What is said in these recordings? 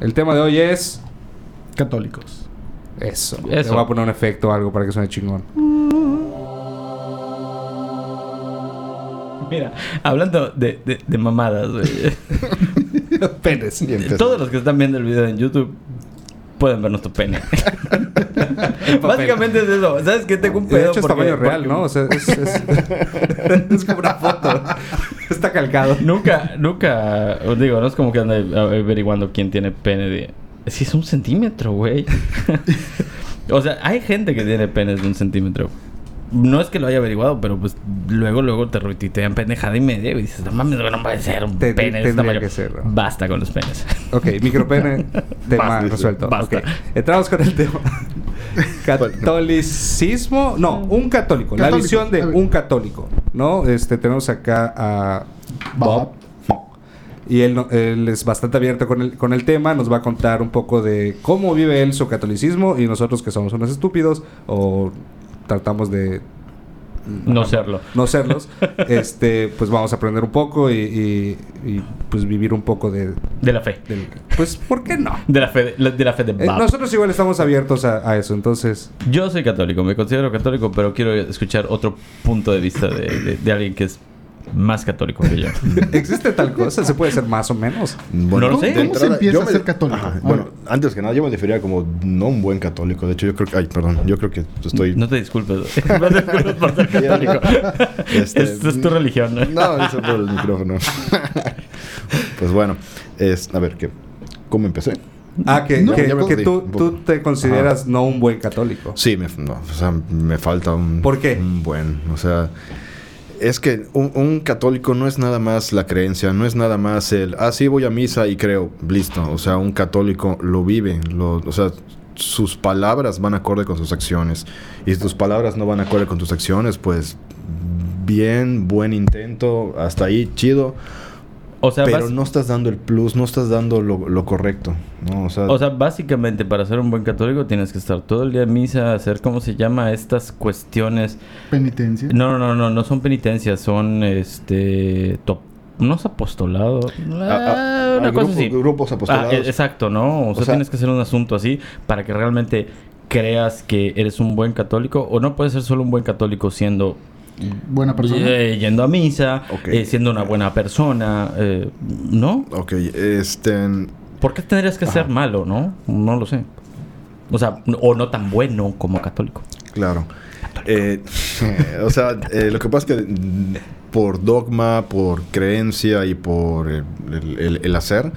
El tema de hoy es... Católicos. Eso. Eso. Le voy a poner un efecto o algo para que suene chingón. Mira, hablando de, de, de mamadas, güey. Penes. Todos los que están viendo el video en YouTube pueden ver nuestro pene. Básicamente es eso. ¿Sabes qué? Tengo un De pedo. hecho es porque- tamaño real, porque ¿no? O sea, es, es, es como una foto. Está calcado. Nunca, nunca, os digo, no es como que anda averiguando quién tiene pene de... Si es un centímetro, güey. o sea, hay gente que tiene penes de un centímetro. No es que lo haya averiguado, pero pues luego, luego te retuitean pendejada y media y dices, no mames, no puede ser un Te- pene de este tendría tamaño. que ser, ¿no? Basta con los penes. Ok, micropene, tema Basta, resuelto. basta. Ok, Entramos con el tema. Catolicismo, no, un católico, la Católico, visión de un católico, ¿no? Este, tenemos acá a Bob. Y él, no- él es bastante abierto con el, con el tema, nos va a contar un poco de cómo vive él su catolicismo y nosotros que somos unos estúpidos o tratamos de No serlo. no serlos, este, pues vamos a aprender un poco y, y- y, pues vivir un poco de, De la fe. del- pues, ¿por qué no? De la fe de, de, la fe de Eh, nosotros igual estamos abiertos a, a eso, entonces. Yo soy católico, me considero católico, pero quiero escuchar otro punto de vista de, de- de alguien que es más católico que yo. ¿Existe tal cosa? ¿Se puede ser más o menos? No lo sé. ¿Cómo se empieza yo a me- ser católico? Ajá, Bueno, antes que nada, yo me definiría como no un buen católico. De hecho, yo creo que. Ay, perdón. Yo creo que estoy. No te disculpes. No te disculpes por ser católico. Este, Esto es tu religión. ¿no? No, eso por el micrófono. pues bueno, es, a ver, ¿qué? ¿cómo empecé? Ah, que, No, que- tú, tú te consideras no un buen católico. Sí, me, no, o sea, me falta un... ¿Por qué? Un buen, o sea... Es que un, un católico no es nada más la creencia, no es nada más el, ah, sí, voy a misa y creo, listo. O sea, un católico lo vive, lo, o sea, sus palabras van acorde con sus acciones. Y si tus palabras no van acorde con tus acciones, pues bien, buen intento, hasta ahí, chido. O sea, pero no estás dando el plus, no estás dando lo, lo correcto, ¿no? O sea, o sea, básicamente para ser un buen católico tienes que estar todo el día en misa, hacer, ¿cómo se llama? Estas cuestiones. Penitencia. No, no, no, no, no son penitencias, son este. top- No es apostolado. a- Ah, a- una cosa grupo- así. grupos apostolados. Ah, e- exacto, ¿no? O sea, sea- tienes que hacer un asunto así para que realmente creas que eres un buen católico. O no puedes ser solo un buen católico siendo Buena persona. eh, yendo a misa, Ok. eh, siendo una buena persona, eh, ¿no? Ok, este... ¿Por qué tendrías que ser Ajá. malo, no? No lo sé. O sea, o no tan bueno como católico. Claro. Eh, o sea, eh, lo que pasa es que mm, por dogma, por creencia y por el, el- el hacer,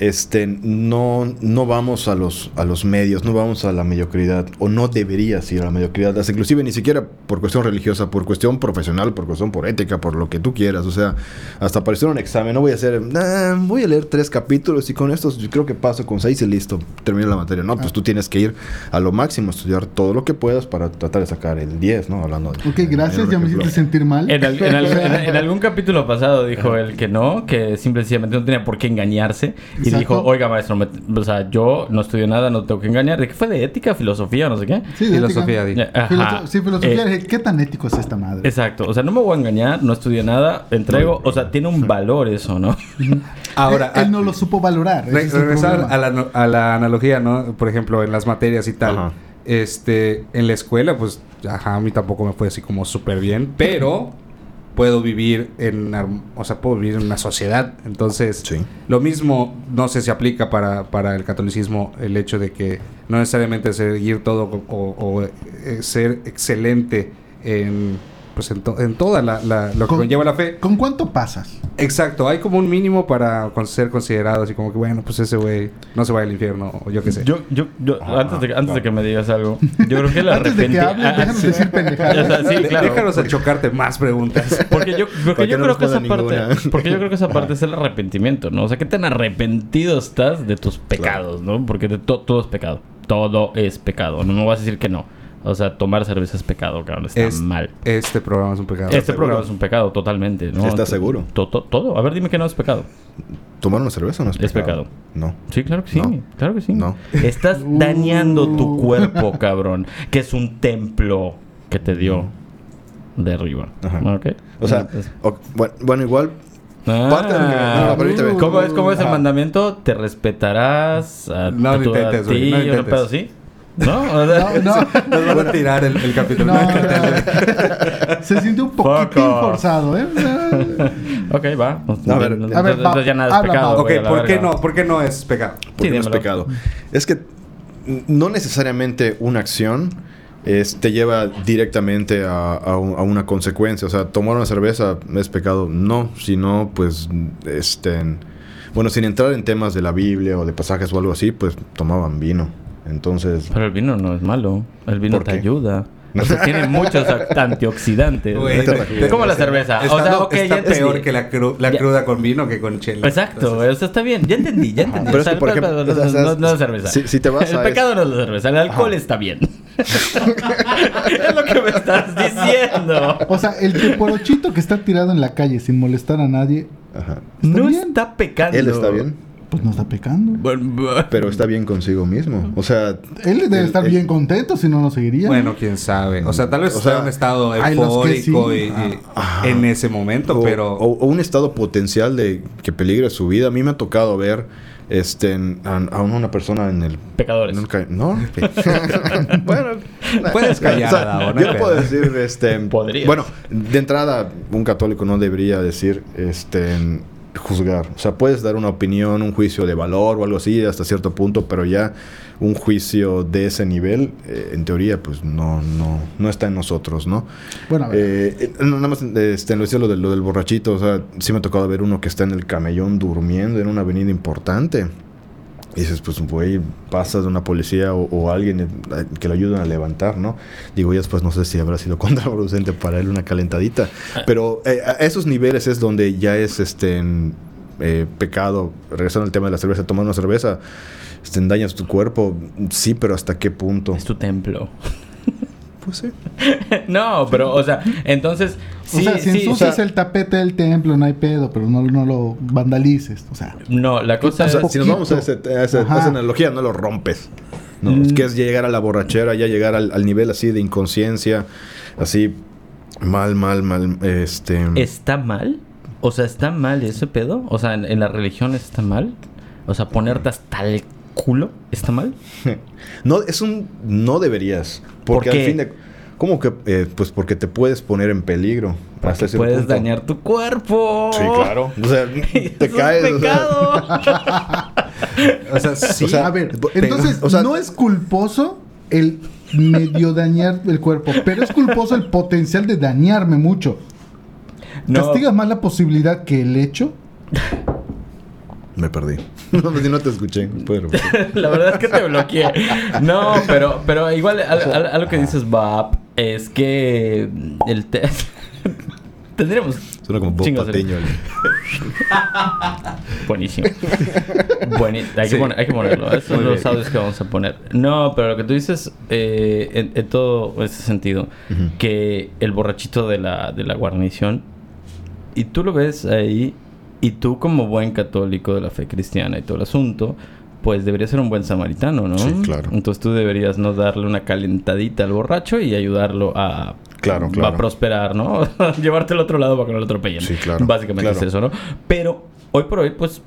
este, no, no vamos a los, a los medios, no vamos a la mediocridad, o no deberías ir a la mediocridad, hasta inclusive ni siquiera por cuestión religiosa, por cuestión profesional, por cuestión por ética, por lo que tú quieras, o sea, hasta para hacer un examen, no voy a hacer, "Ah, voy a leer tres capítulos y con estos yo creo que paso con seis y listo, termino la materia, no, pues tú tienes que ir a lo máximo, estudiar todo lo que puedas para tratar de sacar el 10, ¿no? Hablando de... Ok, gracias, ya me hiciste sentir mal. En, al- en al- en- en algún capítulo pasado dijo él que no, que simplemente no tenía por qué engañarse. Y Exacto. dijo, oiga maestro, me- o sea, yo no estudio nada, no tengo que engañar. ¿De qué fue? ¿De ética, filosofía, no sé qué? Sí, de Filosofía. Filoso- sí, filosofía. Eh, dije, ¿Qué tan ético es esta madre? Exacto, o sea, no me voy a engañar, no estudié nada, entrego, o sea, tiene un valor eso, ¿no? Ahora, él, él a- no lo supo valorar. re- regresar a la, no- a la analogía, ¿no? Por ejemplo, en las materias y tal. Ajá. Este, en la escuela, pues, ajá, a mí tampoco me fue así como súper bien, pero puedo vivir en, arm- o sea, puedo vivir en una sociedad. Entonces, Sí. lo mismo, no sé si aplica para, para el catolicismo el hecho de que no necesariamente seguir todo o, o, eh, ser excelente en, pues, en, to- en toda la, la- lo que Con- conlleva la fe. ¿Con cuánto pasas? Exacto, hay como un mínimo para con- ser considerado así como que, bueno, pues ese güey no se va al infierno o yo qué sé. Yo, yo, yo, antes, de, antes de que me digas algo, yo creo que el Antes de que hables, ah, déjanos sí. decir O sea, pendejadas. sí, De- claro. Déjanos a chocarte más preguntas. Porque yo, porque yo no creo que esa parte, porque yo creo que esa parte es el arrepentimiento, ¿no? O sea, qué tan arrepentido estás de tus pecados, ¿no? Porque de to- todo es pecado. Todo es pecado. No me vas a decir que no. O sea, tomar cerveza es pecado, cabrón. Está Es- mal. Este programa es un pecado. Este seguro? programa es un pecado totalmente, ¿no? ¿Estás seguro? To- to- todo. A ver, dime que no es pecado. ¿Tomar una cerveza no es Es pecado? pecado. No. Sí, claro que sí. No. Claro que sí. No. Estás dañando tu cuerpo, cabrón. Que es un templo que te dio de arriba. Ajá. ¿Ok? O sea, o- bueno, bueno, igual Ah. No. ¿Cómo es, cómo es el mandamiento? Te respetarás a, No a tu- a intentes, güey, ti, no un intentes. pedo así. ¿No? O sea, No, no. Nos van a tirar el, el capítulo. No, No. Se sintió un off. forzado, ¿eh? ok, va. A ver, a ver, va, entonces ya nada es habla, pecado. ok, ¿por qué, no, ¿por qué no es pecado? Porque no es pecado. Es que no necesariamente una acción es- te lleva directamente a, a un- a una consecuencia. O sea, tomar una cerveza es pecado. No, sino pues, este, bueno, sin entrar en temas de la Biblia o de pasajes o algo así, pues tomaban vino. Entonces, Pero el vino no es malo. El vino ¿Por te qué? ayuda. O sea, tiene muchos antioxidantes. Güey, Es como la cerveza. O sea, Está, ok, está ya entendí. peor que la, cru- la cruda con vino que con chela. Exacto, Entonces, o sea, está bien, ya entendí, ya entendí. Pero O es sea, que, por el- ejemplo, no, o sea, no, no es cerveza. si- si te vas el a pecado no es la cerveza, el alcohol está bien. es lo que me estás diciendo. O sea, el teporochito que está tirado en la calle sin molestar a nadie, ajá. ¿Está No bien? está pecando. él está bien, pues no está pecando. Bueno, pero está bien consigo mismo. O sea, Él debe el- estar el- bien contento, si no, no seguiría. Bueno, quién sabe. O sea, tal vez O está sea, en un estado eufórico sí. y, y- Ajá. en ese momento, o, pero... o- o un estado potencial de que peligre su vida. A mí me ha tocado ver este en- a, a una persona en el Pecadores. en no bueno Puedes callar, o sea, no yo pedo. puedo decir este Podrías. bueno de entrada un católico no debería decir este juzgar o sea puedes dar una opinión un juicio de valor o algo así hasta cierto punto pero ya un juicio de ese nivel eh, en teoría pues no no no está en nosotros no Bueno, a ver. eh, eh, nada más este, lo decía lo, del- lo del borrachito, o sea, sí me ha tocado ver uno que está en el camellón durmiendo en una avenida importante. Y dices, pues, güey, pasas de una policía o, o alguien eh, que lo ayuden a levantar, ¿no? Digo, ya después no sé si habrá sido contraproducente para él una calentadita. Pero eh, a esos niveles es donde ya es este eh, pecado, regresando al tema de la cerveza, tomar una cerveza, este, dañas tu cuerpo, sí, pero ¿hasta qué punto? Es tu templo. Pues sí. no, pero, o sea, entonces. Sí, o sea, si sí, ensucias o sea- el tapete del templo, no hay pedo, pero no, no lo vandalices. O sea, No, la cosa O sea, es. si nos vamos a, ese- a ese- a Ajá. esa analogía, no lo rompes. No, Mm. es que es llegar a la borrachera, ya llegar al, al nivel así de inconsciencia, así mal, mal, mal, este... ¿Está mal? O sea, ¿está mal ese pedo? O sea, ¿en, en la religión está mal? O sea, ponerte hasta el culo está mal. No, es un... No deberías. Porque ¿Por qué? al fin de... ¿Cómo que? eh, pues porque te puedes poner en peligro. hasta Porque ese puedes punto. dañar tu cuerpo. Sí, claro. O sea, te es caes. o sea, pecado. O sea, sí. O sea, a ver, entonces o sea- no es culposo el medio dañar el cuerpo, pero es culposo el potencial de dañarme mucho. No. ¿Castigas más la posibilidad que el hecho? Me perdí. No, pues, si no te escuché. Repetir. La verdad es que te bloqueé. No, pero, pero igual al- al- algo que dices, Bab, es que el te- tendríamos Suena como Bob Patiño. Buenísimo. Bueni- hay, Sí. que poner- hay que ponerlo. Esos son los audios que vamos a poner. No, pero lo que tú dices, eh, en, en todo ese sentido, que el borrachito de la, de la guarnición, y tú lo ves ahí, y tú como buen católico de la fe cristiana y todo el asunto, pues deberías ser un buen samaritano, ¿no? Sí, claro. Entonces tú deberías no darle una calentadita al borracho y ayudarlo a, Claro, a claro. prosperar, ¿no? Llevarte al otro lado para que no lo atropellen. Sí, claro, Básicamente claro. es eso, ¿no? Pero hoy por hoy, pues,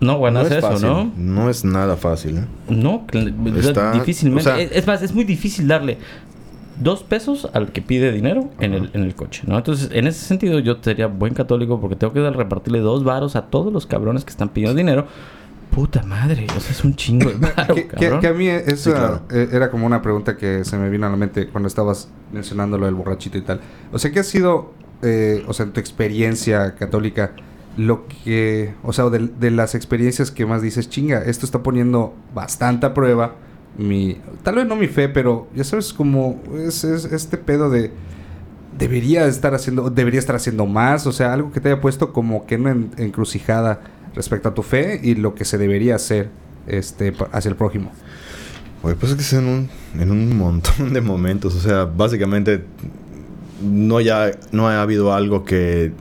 no a No es eso, fácil. ¿no? No es nada fácil, ¿eh? No, Está- difícilmente. o sea- es, es más, es muy difícil darle dos pesos al que pide dinero en el, en el coche, ¿no? Entonces, en ese sentido, yo sería buen católico porque tengo que dar, repartirle dos varos a todos los cabrones que están pidiendo dinero. Puta madre, o sea, es un chingo de varo, que, que- cabrón. que a mí esa, Sí, claro. eh, era como una pregunta que se me vino a la mente cuando estabas mencionando lo del borrachito y tal. O sea, ¿qué ha sido, eh, o sea, en tu experiencia católica, lo que, o sea, de, de las experiencias que más dices, chinga, esto está poniendo bastante a prueba mi, tal vez no mi fe, pero ya sabes como es, es este pedo de debería estar haciendo, debería estar haciendo más, o sea, algo que te haya puesto como que en una en- encrucijada respecto a tu fe y lo que se debería hacer este hacia el prójimo. Oye, pues es que es en un, en un montón de momentos. O sea, básicamente no ya no ha habido algo que,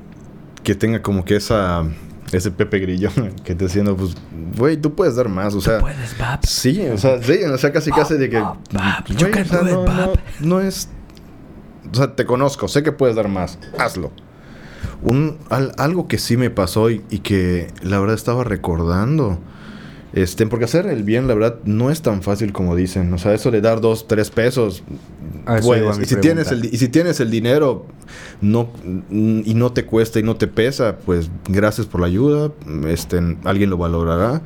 que tenga como que esa ese Pepe Grillo que te diciendo, pues, güey, tú puedes dar más. O sea, Puedes, Bab. sí, o sea, sí, o sea, casi casi de que, can o sea, no es, o sea, te conozco, sé que puedes dar más, hazlo. Un, al- algo que sí me pasó y, y que la verdad estaba recordando. Este, porque hacer el bien, la verdad, no es tan fácil como dicen. O sea, eso de dar dos, tres pesos. A eso puedes. iba mi y, si tienes el, y si tienes el dinero no, y no te cuesta y no te pesa, pues gracias por la ayuda. Este, alguien lo valorará.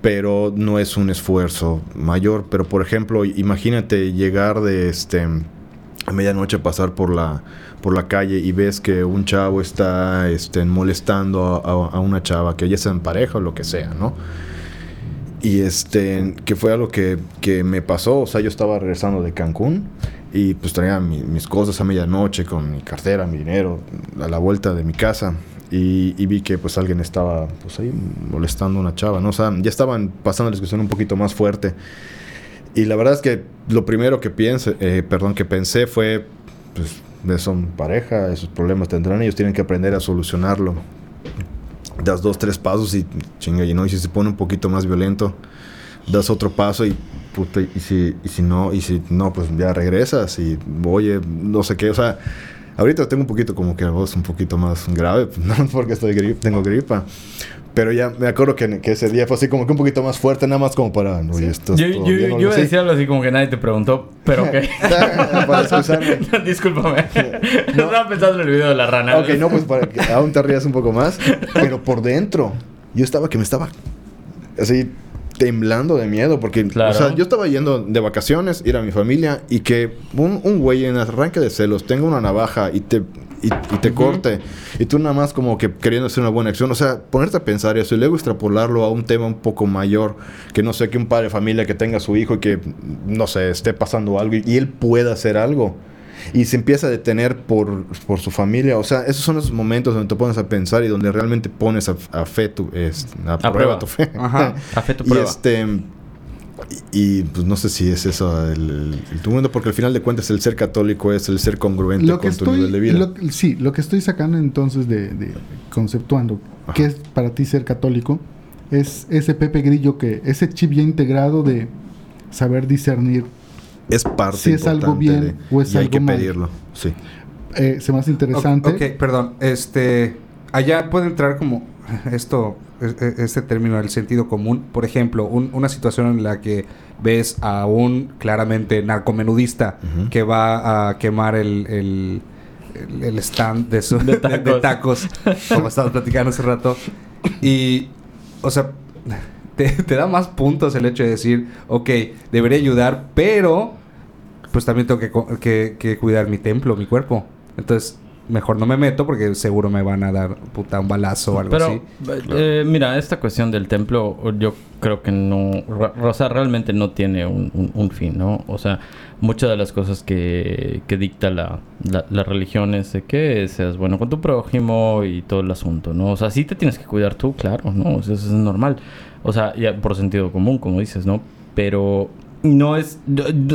Pero no es un esfuerzo mayor. Pero, por ejemplo, imagínate llegar de este a medianoche pasar por la por la calle y ves que un chavo está este, molestando a, a- a una chava, que ya sea en pareja o lo que sea, ¿no? Y este, que fue algo que, que me pasó, o sea, yo estaba regresando de Cancún y pues traía mi- mis cosas a medianoche con mi cartera, mi dinero, a la vuelta de mi casa. Y, vi que pues alguien estaba pues ahí molestando a una chava, ¿no? O sea, ya estaban pasando la discusión un poquito más fuerte. Y la verdad es que lo primero que piense, eh, perdón, que pensé fue, pues, son pareja, esos problemas tendrán, ellos tienen que aprender a solucionarlo. Das dos, tres pasos y chinga, y no, y si se pone un poquito más violento, das otro paso y puta, y si, y si no, y si no, pues ya regresas y oye, no sé qué, o sea, ahorita tengo un poquito como que la voz un poquito más grave, no porque estoy grip, tengo gripa. Pero ya me acuerdo que, que ese día fue así como que un poquito más fuerte, nada más como para... Oye, esto Yo, yo, yo iba a decir algo así como que nadie te preguntó, pero ok. para excusarme. Discúlpame. Estaba pensando en el video de la rana. Ok, no, pues para que aún te rías un poco más. Pero por dentro, yo estaba que me estaba así temblando de miedo. Porque, Claro. o sea, yo estaba yendo de vacaciones, ir a mi familia y que un, un güey en arranque de celos tenga una navaja y te, y, y te corte. Y tú nada más como que queriendo hacer una buena acción. O sea, ponerte a pensar eso y luego extrapolarlo a un tema un poco mayor. Que no sé, que un padre de familia que tenga a su hijo y que, no sé, esté pasando algo y, y él pueda hacer algo. Y se empieza a detener por, por su familia. O sea, esos son esos momentos donde te pones a pensar y donde realmente pones a, a fe tu, es- a, prueba, prueba. tu fe. Ajá. A fe tu y prueba. este y, y, pues no sé si es eso el, el- el tu mundo, porque al final de cuentas el ser católico es el ser congruente Lo que con tu nivel de vida. lo que- sí, lo que estoy sacando entonces de, de conceptuando Ajá. qué es para ti ser católico es ese Pepe Grillo que ese chip ya integrado de saber discernir es parte si es algo bien de- o es y hay algo que mal. pedirlo. Sí. eh, se me hace interesante. Ok, ok, perdón. Este, allá puede entrar como esto, e- e- este término, el sentido común. Por ejemplo, un- una situación en la que ves a un claramente narcomenudista que va a quemar el, el, el- el stand de, su- De de- de tacos, como estábamos platicando hace rato. Y, o sea, te, te da más puntos el hecho de decir, ok, debería ayudar, pero pues también tengo que- que cuidar mi templo, mi cuerpo. Entonces, mejor no me meto porque seguro me van a dar puta un balazo o algo Pero, así. eh, mira, esta cuestión del templo, yo creo que no, o sea, realmente no tiene un, un- un fin, ¿no? O sea, muchas de las cosas que, que dicta la, la, la religión es de que seas bueno con tu prójimo y todo el asunto, ¿no? O sea, sí te tienes que cuidar tú, claro, ¿no? O sea, eso es normal. O sea, ya por sentido común, como dices, ¿no? Pero no es...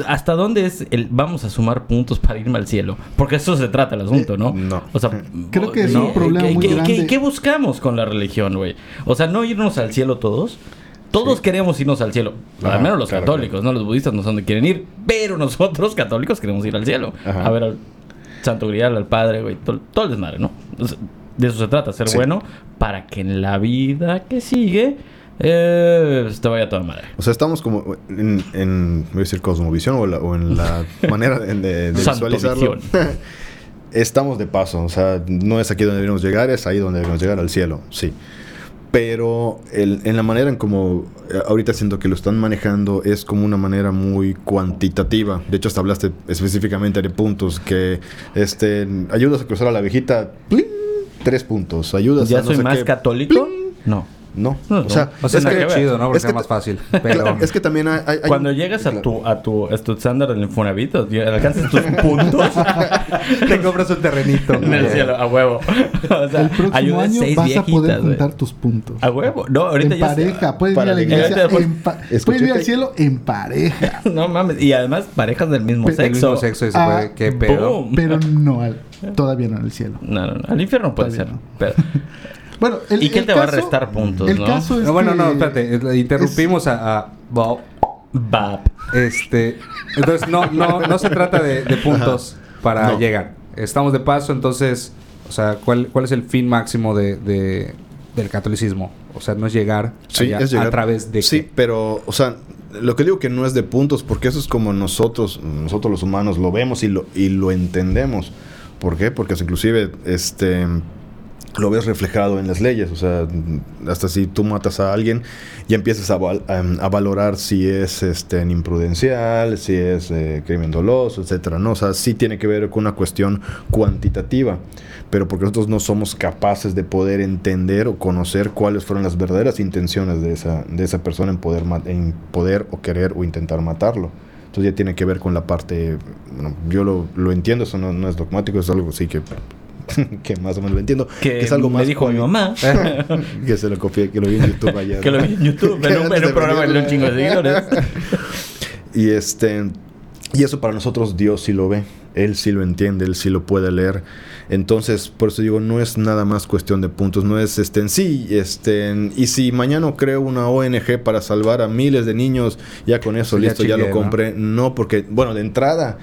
¿Hasta dónde es el vamos a sumar puntos para irme al cielo? Porque eso se trata el asunto, ¿no? no. O sea, Creo que es ¿no? un problema ¿Qué- muy qué- grande. qué- qué buscamos con la religión, güey? O sea, no irnos al cielo todos. Todos Sí. queremos irnos al cielo. Ajá, al menos los claro, católicos, ¿no? Los budistas no son de quieren ir. Pero nosotros, católicos, queremos ir al cielo. Ajá. A ver al Santo Grial, al Padre, güey. Todo, todo el desmadre, ¿no? O sea, de eso se trata, ser Sí. bueno para que en la vida que sigue eh, te vaya toda madre. O sea, estamos como en, en voy a decir cosmovisión o, la- o en la manera de, de- de visualizarlo. estamos de paso, o sea, no es aquí donde debemos llegar, es ahí donde debemos llegar al cielo, sí. Pero el- en la manera en como eh, ahorita siento que lo están manejando es como una manera muy cuantitativa. De hecho, hasta hablaste específicamente de puntos que este ayudas a cruzar a la viejita, ¡pling! tres puntos. Ayudas ¿Ya a no soy sé más qué, católico? No. No, No, o sea, O sea, es que- chido, ¿no? Porque es que más fácil. Pero... es que también hay, hay- Cuando un- llegas a tu, a tu, a tu estándar del Infonavit, alcanzas tus puntos te compras un terrenito. en el cielo, a huevo. O sea, el próximo año seis vas a poder juntar tus puntos. A huevo. No, ahorita en ya pareja, puedes ir a la iglesia después- en pa- Escuché puedes ir al cielo en pareja, No mames. Y además, parejas del mismo Pe- sexo. mismo sexo y se Ah, puede... ¿Qué pedo? Boom. pero no al, todavía no al cielo. No, no, no. Al infierno puede Todavía ser. no. Pero- Bueno, el, ¿Y quién el te va a caso- restar puntos, El no? caso es No, bueno, que no, espérate. Interrumpimos a, a Bob. Bap. Este, entonces no, no, no se trata de, de puntos para No. llegar. Estamos de paso, entonces, O sea, ¿cuál, cuál es el fin máximo de, de- del catolicismo? O sea, no es llegar, Sí, allá es llegar. a través de... Sí, qué? pero, o sea, lo que digo que no es de puntos, porque eso es como nosotros, nosotros los humanos lo vemos y lo, y lo entendemos. ¿Por qué? Porque es inclusive, este, lo ves reflejado en las leyes. O sea, hasta si tú matas a alguien, ya empiezas a, a valorar si es este, imprudencial, si es eh, crimen doloso, etcétera. ¿no? O sea, sí tiene que ver con una cuestión cuantitativa. Pero porque nosotros no somos capaces de poder entender o conocer cuáles fueron las verdaderas intenciones de esa, de esa persona en poder, en poder o querer o intentar matarlo. Entonces ya tiene que ver con la parte, bueno, yo lo, lo entiendo, eso no es dogmático, es algo sí que, que más o menos lo entiendo. Que es algo me más dijo mi mamá. que se lo copié, que lo vi en YouTube ayer. que lo vi en YouTube, en un, en un programa de un chingo de seguidores. Y este y eso para nosotros Dios sí lo ve, él sí lo entiende, él sí lo puede leer. Entonces, por eso digo, no es nada más cuestión de puntos, no es este en sí, este en- y si mañana creo una ONG para salvar a miles de niños, ya con eso Sí, ya listo, ya, lo chingué, ¿no? compré. ¿no? porque bueno, de entrada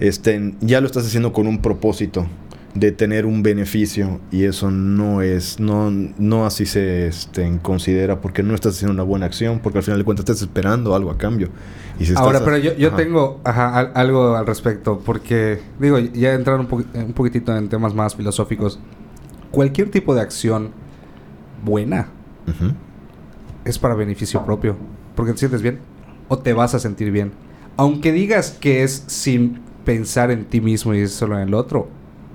este ya lo estás haciendo con un propósito de tener un beneficio y eso no es no no así se este, considera porque no estás haciendo una buena acción porque al final de cuentas estás esperando algo a cambio y si Ahora, a- pero yo, yo Ajá. tengo ajá, al- algo al respecto, porque, digo, ya entrar un, poqui- un poquitito en temas más filosóficos. Cualquier tipo de acción buena es para beneficio propio, porque te sientes bien o te vas a sentir bien. Aunque digas que es sin pensar en ti mismo y solo en el otro,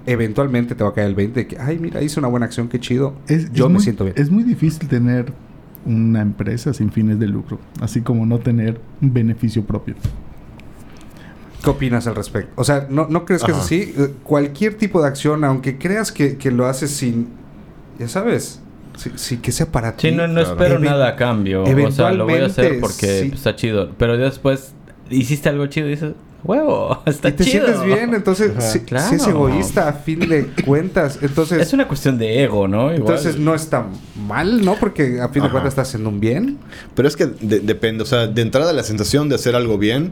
eventualmente te va a caer el 20 de que, ay, mira, hice una buena acción, qué chido. Es- yo es me muy- siento bien. Es muy difícil tener una empresa sin fines de lucro, así como no tener un beneficio propio. ¿Qué opinas al respecto? O sea, ¿no, no crees que es así? Eh, Cualquier tipo de acción, aunque creas que, que lo haces sin, ya sabes, sí, sí, que sea para ti. Sí, no, no Claro. espero Even- nada a cambio. O sea, lo voy a hacer eventualmente, porque sí. pues, está chido. Pero después hiciste algo chido y dices, huevo, está y te chido. sientes bien, entonces si, Claro. si es egoísta a fin de cuentas, entonces Es una cuestión de ego, ¿no? Igual. entonces no está mal, ¿no? Porque a fin de cuentas estás haciendo un bien. Pero es que de- depende, o sea, de entrada la sensación de hacer algo bien,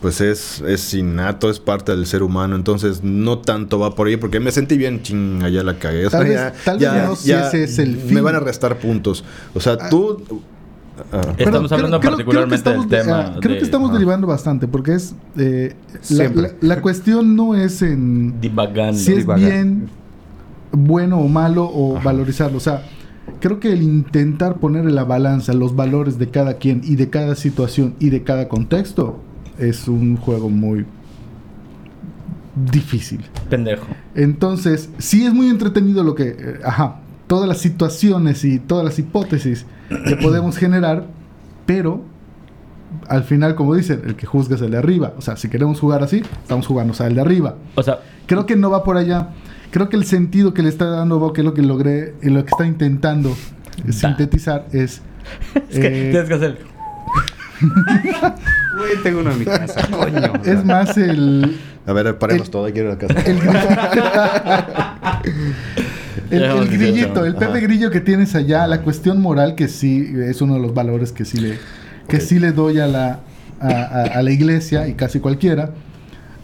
pues es, es innato, es parte del ser humano, entonces no tanto va por ahí, porque me sentí bien, ching, allá la cagué. O Tal vez- ya- tal vez ya- no si ese es el Me fin. van a restar puntos. O sea, tú... ah, Estamos hablando particularmente estamos del de- tema ah, creo de- que estamos ah. derivando bastante, porque es... eh, la, Siempre. la- la cuestión no es en... Divagando. si es bien, bueno o malo o Ajá. valorizarlo. O sea, creo que el intentar poner en la balanza los valores de cada quien y de cada situación y de cada contexto es un juego muy difícil. Pendejo. Entonces, sí es muy entretenido lo que, eh, ajá, todas las situaciones y todas las hipótesis que podemos generar, pero al final, como dicen, el que juzga es el de arriba. O sea, si queremos jugar así, estamos jugando, o sea, el de arriba. O sea, Creo que no va por allá. Creo que el sentido que le está dando Bob, que es lo que logré, y lo que está intentando eh, sintetizar es... es que eh, tienes que hacer. Güey, tengo uno en mi casa, coño. es más el... a ver, paremos el- todo, a la casa. El, el- grillito, el Pepe. Grillo que tienes allá, la cuestión moral que sí es uno de los valores que sí le, que sí le doy a la, a, a- a la iglesia y casi cualquiera.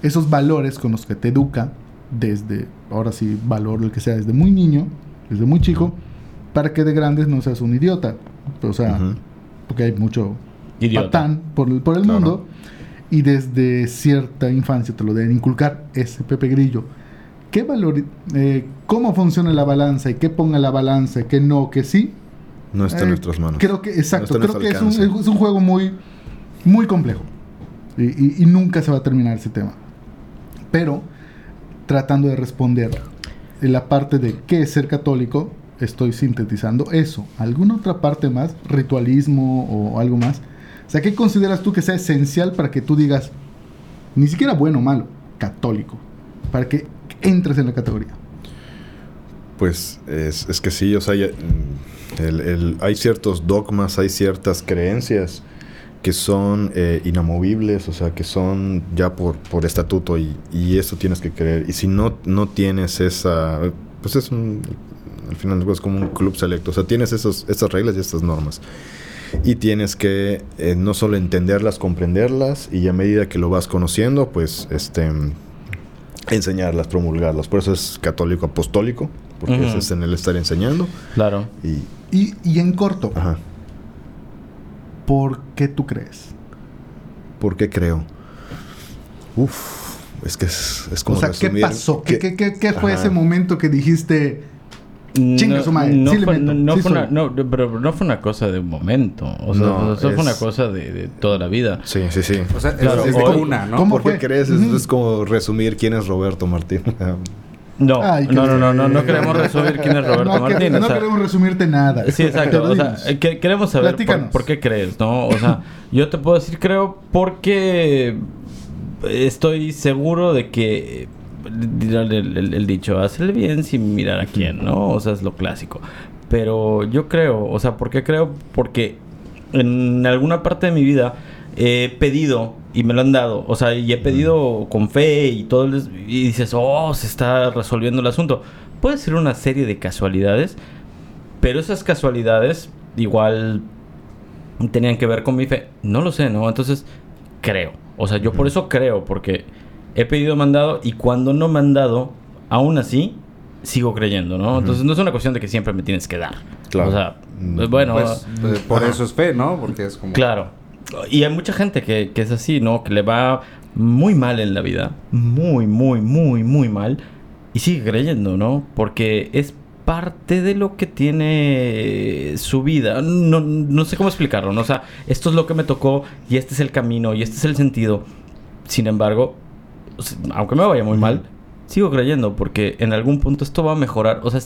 Esos valores con los que te educa desde, ahora sí, valor el que sea, desde muy niño, desde muy chico, para que de grandes no seas un idiota. O sea, porque hay mucho Idiota. patán por, el- por el Claro. mundo y desde cierta infancia te lo deben inculcar ese Pepe Grillo. ¿Qué valor, eh, cómo funciona la balanza y qué ponga la balanza y qué no, que sí? No está Eh, en nuestras manos. Creo que, exacto, No creo que es un, es un juego muy, muy complejo y, y- y nunca se va a terminar ese tema. Pero tratando de responder en la parte de qué es ser católico, estoy sintetizando eso. ¿Alguna otra parte más? ¿Ritualismo o algo más? O sea, ¿qué consideras tú que sea esencial para que tú digas, ni siquiera bueno o malo, católico? Para que entres en la categoría. Pues es, es que sí, o sea, mm, el- el- hay ciertos dogmas, hay ciertas creencias que son eh, inamovibles, o sea, que son ya por, por estatuto y, y eso tienes que creer. Y si no, no tienes esa, pues es un, al final es como un club selecto, o sea, tienes esos, esas reglas y estas normas. Y tienes que eh, no solo entenderlas, comprenderlas y a medida que lo vas conociendo, pues este enseñarlas, promulgarlas. Por eso es católico apostólico, porque Ujú. ese es en el estar enseñando. Claro. Y, Y, y en corto, ajá, ¿por qué tú crees? ¿por qué creo? Uf, es que es, es como o sea, ¿qué resumir pasó? ¿Qué, que- qué- qué- qué fue Ajá. ese momento que dijiste, Chinga su madre, No, sí fue, no, no sí fue una, no, pero no fue una cosa de un momento. O sea, No, eso fue una es- cosa de, de toda la vida. Sí, sí, sí. O sea, Claro, es de hoy- una, ¿no? ¿Cómo ¿Por qué fue? crees? Es, Ujú. es como resumir quién es Roberto Martín. No, Ay, no, no, no, no, no queremos resumir quién es Roberto no, que- Martínez. no o sea, queremos resumirte nada. Sí, exacto. O sea, que- queremos saber por, qué crees, ¿no? O sea, yo te puedo decir creo porque estoy seguro de que el, el- el dicho, hazle bien sin mirar a quién, ¿no? O sea, es lo clásico. Pero yo creo, o sea, ¿por qué creo? Porque en alguna parte de mi vida he pedido y me lo han dado, o sea, y he pedido con fe y todo, y dices, oh, se está resolviendo el asunto. Puede ser una serie de casualidades, pero esas casualidades igual tenían que ver con mi fe. No lo sé, ¿no? Entonces, creo. O sea, yo por eso creo, porque he pedido mandado y cuando no me han dado, aún así, sigo creyendo, ¿no? Ujú. Entonces, no es una cuestión de que siempre me tienes que dar. Claro. O sea, Mm, bueno, Pues eh, por Ajá. eso es fe, ¿no? Porque es como... claro. Y hay mucha gente que, que es así, ¿no? Que le va muy mal en la vida. Muy, muy, muy, muy mal. Y sigue creyendo, ¿no? Porque es parte de lo que tiene su vida. No, no sé cómo explicarlo, ¿no? O sea, esto es lo que me tocó y este es el camino y este es el sentido. Sin embargo, aunque me vaya muy mal, sigo creyendo porque en algún punto esto va a mejorar. O sea,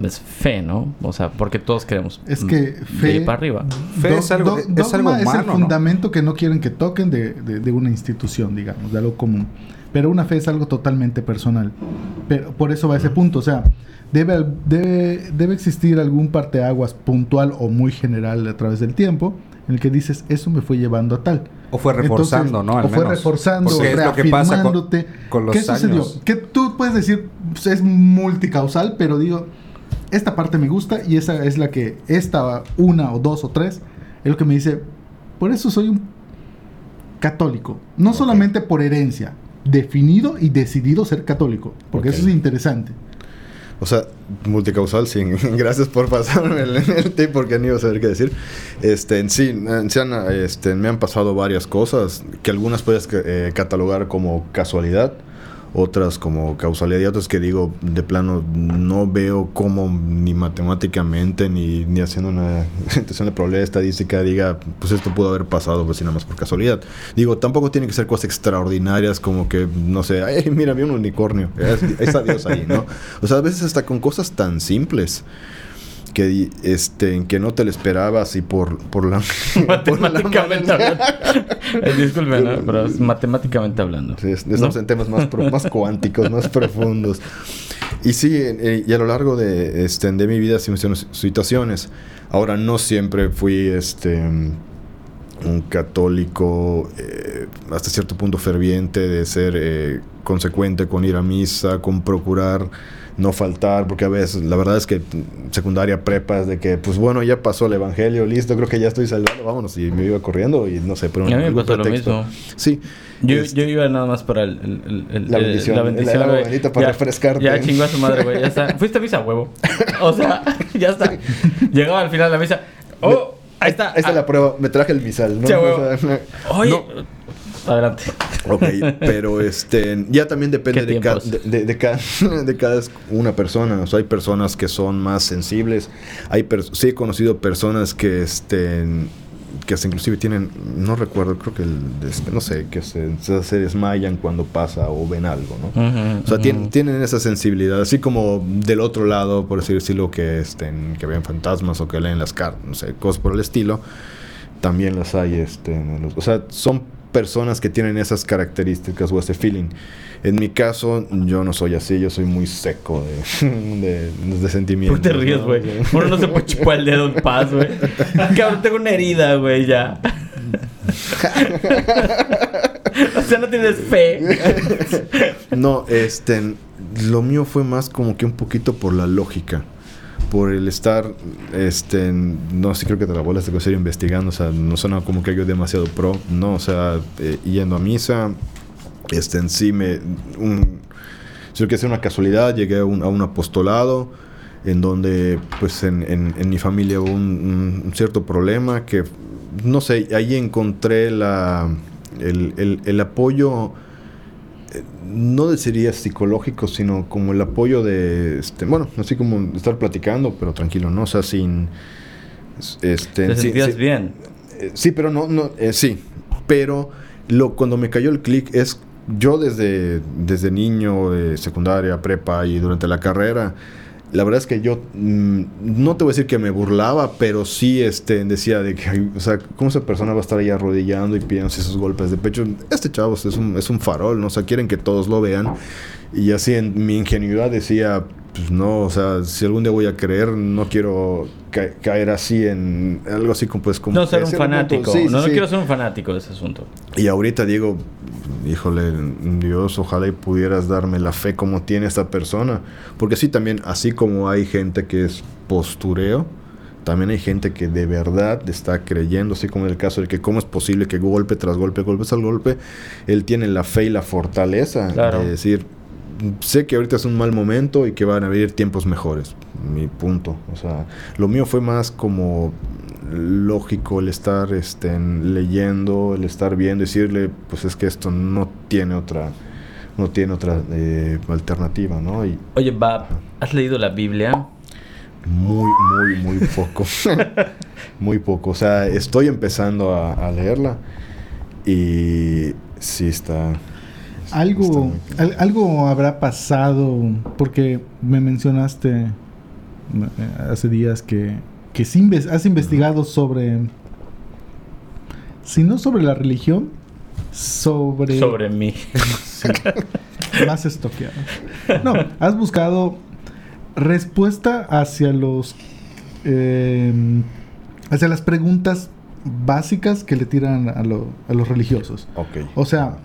es, fe, ¿no? O sea, porque todos queremos Es que de fe- ir para arriba. Fe es algo- es algo dogma es humano, el ¿no? fundamento que no quieren que toquen de, de- de una institución, digamos, de algo común. Pero una fe es algo totalmente personal. Pero por eso va a ese punto. O sea, debe, debe, debe existir algún parteaguas puntual o muy general a través del tiempo en el que dices, eso me fue llevando a tal. O fue reforzando, Entonces, ¿no? Al o fue menos. reforzando, Porque es lo que pasa con, reafirmándote. con los ¿Qué sucedió? años. Que tú puedes decir, pues, es multicausal, pero digo, esta parte me gusta y esa es la que, esta una o dos o tres, es lo que me dice, por eso soy un católico. No Ok. solamente por herencia, definido y decidido ser católico, porque Ok. eso es interesante. O sea, multicausal, sí. Gracias por pasarme el, el tip porque ni iba a saber qué decir. Este, en sí, en este, me han pasado varias cosas que algunas puedes eh, catalogar como casualidad, otras como causalidad y otras que digo, de plano, no veo cómo ni matemáticamente ni, ni haciendo una intención de probabilidad estadística diga, pues esto pudo haber pasado, pues si nada más por casualidad. Digo, tampoco tiene que ser cosas extraordinarias como que, no sé, ay, mira, vi un unicornio, es, Dios ahí, ¿no? O sea, a veces hasta con cosas tan simples que este que no te lo esperabas y por por la por la Matemáticamente hablando. Eh, Disculpe, ¿no? pero es matemáticamente hablando. Sí, estamos ¿No? en temas más, pro- más cuánticos, más profundos. Y sí, eh, y a lo largo de, este, de mi vida sí me hicieron situaciones. Ahora, no siempre fui este, un católico eh, hasta cierto punto ferviente de ser eh, consecuente con ir a misa, con procurar no faltar, porque a veces la verdad es que secundaria prepa es de que, pues bueno, ya pasó el evangelio, listo, creo que ya estoy salvado, vámonos, y me iba corriendo y no sé, pero A mí me pasó lo mismo. Sí. Yo, Este- yo iba nada más para el, el- el- La bendición, la bendición, bendita para Ya- refrescarte. Ya chingó a su madre, güey. Ya está. Fuiste a misa, huevo. O sea, ya está. Llegaba al final de la misa. ¡Oh! Ahí está. Ahí está Ah, la prueba. Me traje el misal, ¿no? O sea, Oye. no. Adelante. Ok, pero este ya también depende ¿Qué de, ca- tiempos? de, de- de cada, de cada una persona. O sea, hay personas que son más sensibles. Hay sí he conocido personas que este que hasta inclusive tienen, no recuerdo, creo que el, este, no sé, que se, se, desmayan cuando pasa o ven algo, ¿no? O sea, tienen esa sensibilidad, así como del otro lado, por así decirlo, que, estén, que ven fantasmas o que leen las cartas, no sé, cosas por el estilo, también las hay. Este, los- o sea, son personas que tienen esas características o ese feeling. En mi caso, yo no soy así, yo soy muy seco de, de, de sentimientos. ¿Por qué te ríes, ¿no? güey? Uno no se puede chupar el dedo en paz, güey. Cabrón, tengo una herida, güey, ya. o sea, no tienes fe. No, este, lo mío fue más como que un poquito por la lógica. Por el estar, este, no sé, creo que te la bolas de coser investigando, o sea, no suena como que yo demasiado pro, no, o sea, eh, yendo a misa, Este, en sí me... Un, que sea una casualidad, llegué a un, a un apostolado en donde pues en, en- en mi familia hubo un, un cierto problema que, no sé, ahí encontré la, el, el- el apoyo, no deciría psicológico, sino como el apoyo de, este, bueno, así como estar platicando, pero tranquilo, ¿no? O sea, sin... Este, ¿Te sentías sí- bien? eh, sí, pero no, no, eh, sí. Pero lo, cuando me cayó el clic es yo desde, desde niño, de secundaria, prepa y durante la carrera, la verdad es que yo mm, no te voy a decir que me burlaba, pero sí este, decía de que, o sea, ¿cómo esa persona va a estar ahí arrodillando y pidiéndose esos golpes de pecho? Este chavo es un, es un farol, ¿no? O sea, quieren que todos lo vean. Y así en mi ingenuidad decía, pues no, o sea, si algún día voy a creer, no quiero ca- caer así en algo así como pues como... No ser un fanático. sí, sí, no, quiero ser un fanático de ese asunto. Y ahorita digo, híjole, Dios, ojalá y pudieras darme la fe como tiene esta persona. Porque sí, también, así como hay gente que es postureo, también hay gente que de verdad está creyendo, así como en el caso de que cómo es posible que golpe tras golpe, golpe tras golpe, él tiene la fe y la fortaleza Claro. de decir, sé que ahorita es un mal momento y que van a venir tiempos mejores. Mi punto. O sea, lo mío fue más como lógico el estar este, en- leyendo, el estar viendo, decirle, pues es que esto no tiene otra, no tiene otra eh, alternativa, ¿no? Y Oye, Bab, ¿has leído la Biblia? muy, muy, muy poco. muy poco. O sea, estoy empezando a, a leerla y sí está. Algo, al- algo habrá pasado, porque me mencionaste eh, hace días que, que has investigado sobre, si no sobre la religión, sobre... Sobre mí. Sí, más estoqueado. No, has buscado respuesta hacia los... eh, hacia las preguntas básicas que le tiran a, lo- a los religiosos. Ok. O sea,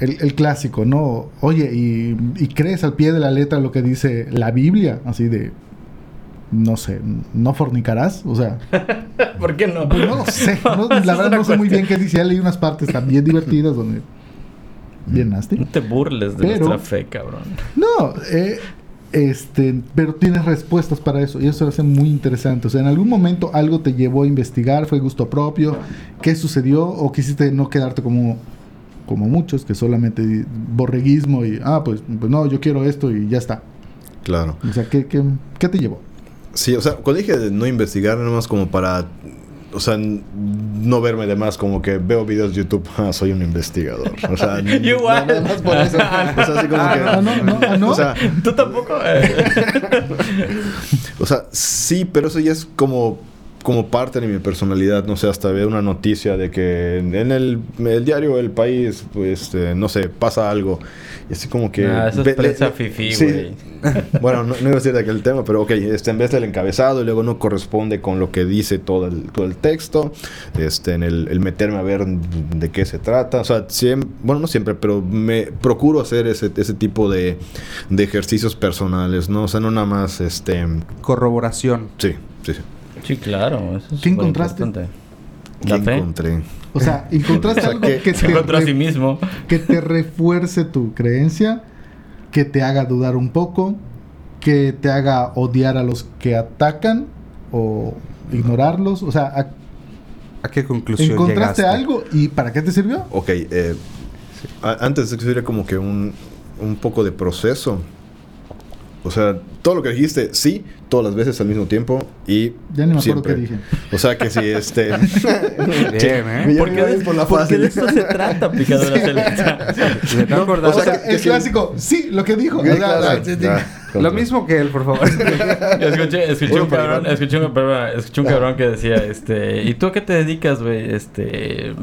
el, el clásico, ¿no? Oye, y, y crees al pie de la letra lo que dice la Biblia? Así de, no sé, ¿no fornicarás? O sea, ¿Por qué no? pues no lo sé. no, la verdad no sé muy bien qué dice. Ya leí unas partes también divertidas donde... Bien nasty. No te burles de Pero- nuestra fe, cabrón. No, eh, este, pero tienes respuestas para eso y eso hace muy interesante. O sea, en algún momento algo te llevó a investigar, fue gusto propio, qué sucedió o quisiste no quedarte como como muchos que solamente borreguismo y ah pues, pues no yo quiero esto y ya está. Claro. O sea, ¿qué, qué, qué te llevó? Sí, o sea, cuando dije de no investigar, nada más como para. O sea, no verme de más como que veo videos de YouTube, ah, soy un investigador. O sea, igual. nada más por eso. O sea, así como Ah, que. no, no, no, no. O sea, ¿Tú tampoco? Eh, o sea, sí, pero eso ya es como, como parte de mi personalidad. No sé, hasta ver una noticia de que en el, el diario El País, pues, este, no sé, pasa algo. Y así como que... Ah, eso es prensa fifí, sí. güey. bueno, no, no iba a decir de aquel tema, pero ok, este, en vez del encabezado y luego no corresponde con lo que dice todo el, todo el texto, este, en el, el meterme a ver de qué se trata, o sea, siempre, bueno, no siempre, pero me procuro hacer ese, ese tipo de, de ejercicios personales, ¿no? O sea, no nada más, este, Corroboración. sí, sí, sí. Sí, claro. Eso es ¿Qué encontraste? ¿Qué ¿La fe? encontré? O sea, encontraste O sea, algo que- que te, a sí mismo. que te refuerce tu creencia, que te haga dudar un poco, que te haga odiar a los que atacan o ignorarlos. O sea, a- ¿A qué conclusión encontraste llegaste? algo y ¿para qué te sirvió? Ok, eh, antes de que sería como que un, un poco de proceso. O sea, todo lo que dijiste, sí, todas las veces al mismo tiempo y Ya ni me acuerdo siempre. qué dije. O sea que si este... Bien, ¿eh? ¿Por qué, de, por la porque fácil. de esto se trata, picadora? Se te acordó. O sea, que- que el sí. clásico, sí, lo que dijo. O sea, ya, Lo mismo que él, por favor. Escuché, escuché un cabrón, escuché un, perdón, escuché un cabrón que decía, este, ¿y tú a qué te dedicas, güey? Este,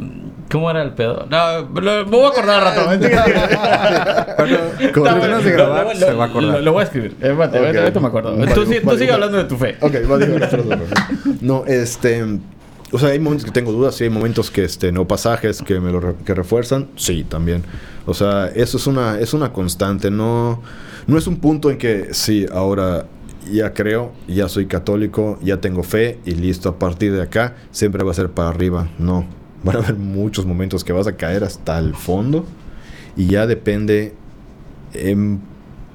¿cómo era el pedo? No, lo, me voy a acordar al rato. Como No, de lo- grabar, lo- se va a acordar. Lo, lo voy a escribir. Eh, espérate, Ok. ahorita- ahorita me acuerdo. Tú, sí- tú sigue hablando de tu fe. Ok, va, dos, No, este... O sea, hay momentos que tengo dudas, sí, hay momentos que, este, no pasajes que me lo re- que refuerzan, sí, también. O sea, eso es una, es una constante, no, no es un punto en que, sí, ahora ya creo, ya soy católico, ya tengo fe y listo, a partir de acá siempre va a ser para arriba. No, van a haber muchos momentos que vas a caer hasta el fondo y ya depende en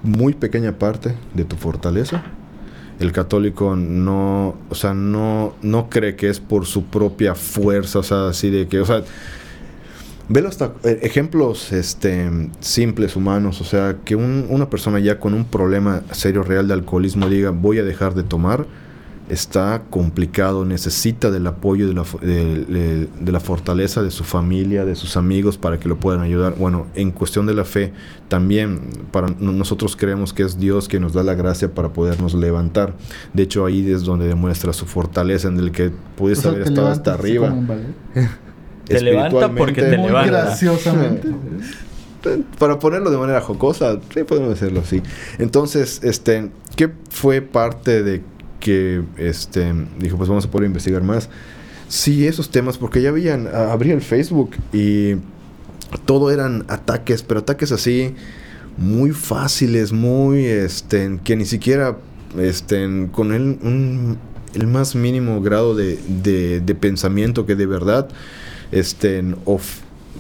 muy pequeña parte de tu fortaleza. El católico no, o sea, no, no cree que es por su propia fuerza, o sea, así de que, o sea, velo hasta eh, ejemplos este, simples, humanos, o sea, que un- una persona ya con un problema serio real de alcoholismo diga voy a dejar de tomar, está complicado, necesita del apoyo de la, de, de- de la fortaleza de su familia, de sus amigos para que lo puedan ayudar. Bueno, en cuestión de la fe, también para no- nosotros creemos que es Dios que nos da la gracia para podernos levantar. De hecho, ahí es donde demuestra su fortaleza en el que puedes O sea, haber estado hasta arriba. Te levanta porque te levanta. graciosamente. Para ponerlo de manera jocosa, sí podemos hacerlo así. Entonces, este, ¿qué fue parte de que este dijo, pues vamos a poder investigar más? Sí, esos temas, porque ya habían, a- abrí el Facebook y todo eran ataques, pero ataques así muy fáciles, muy este, que ni siquiera este, con el, el más mínimo grado de, de, pensamiento que de verdad este,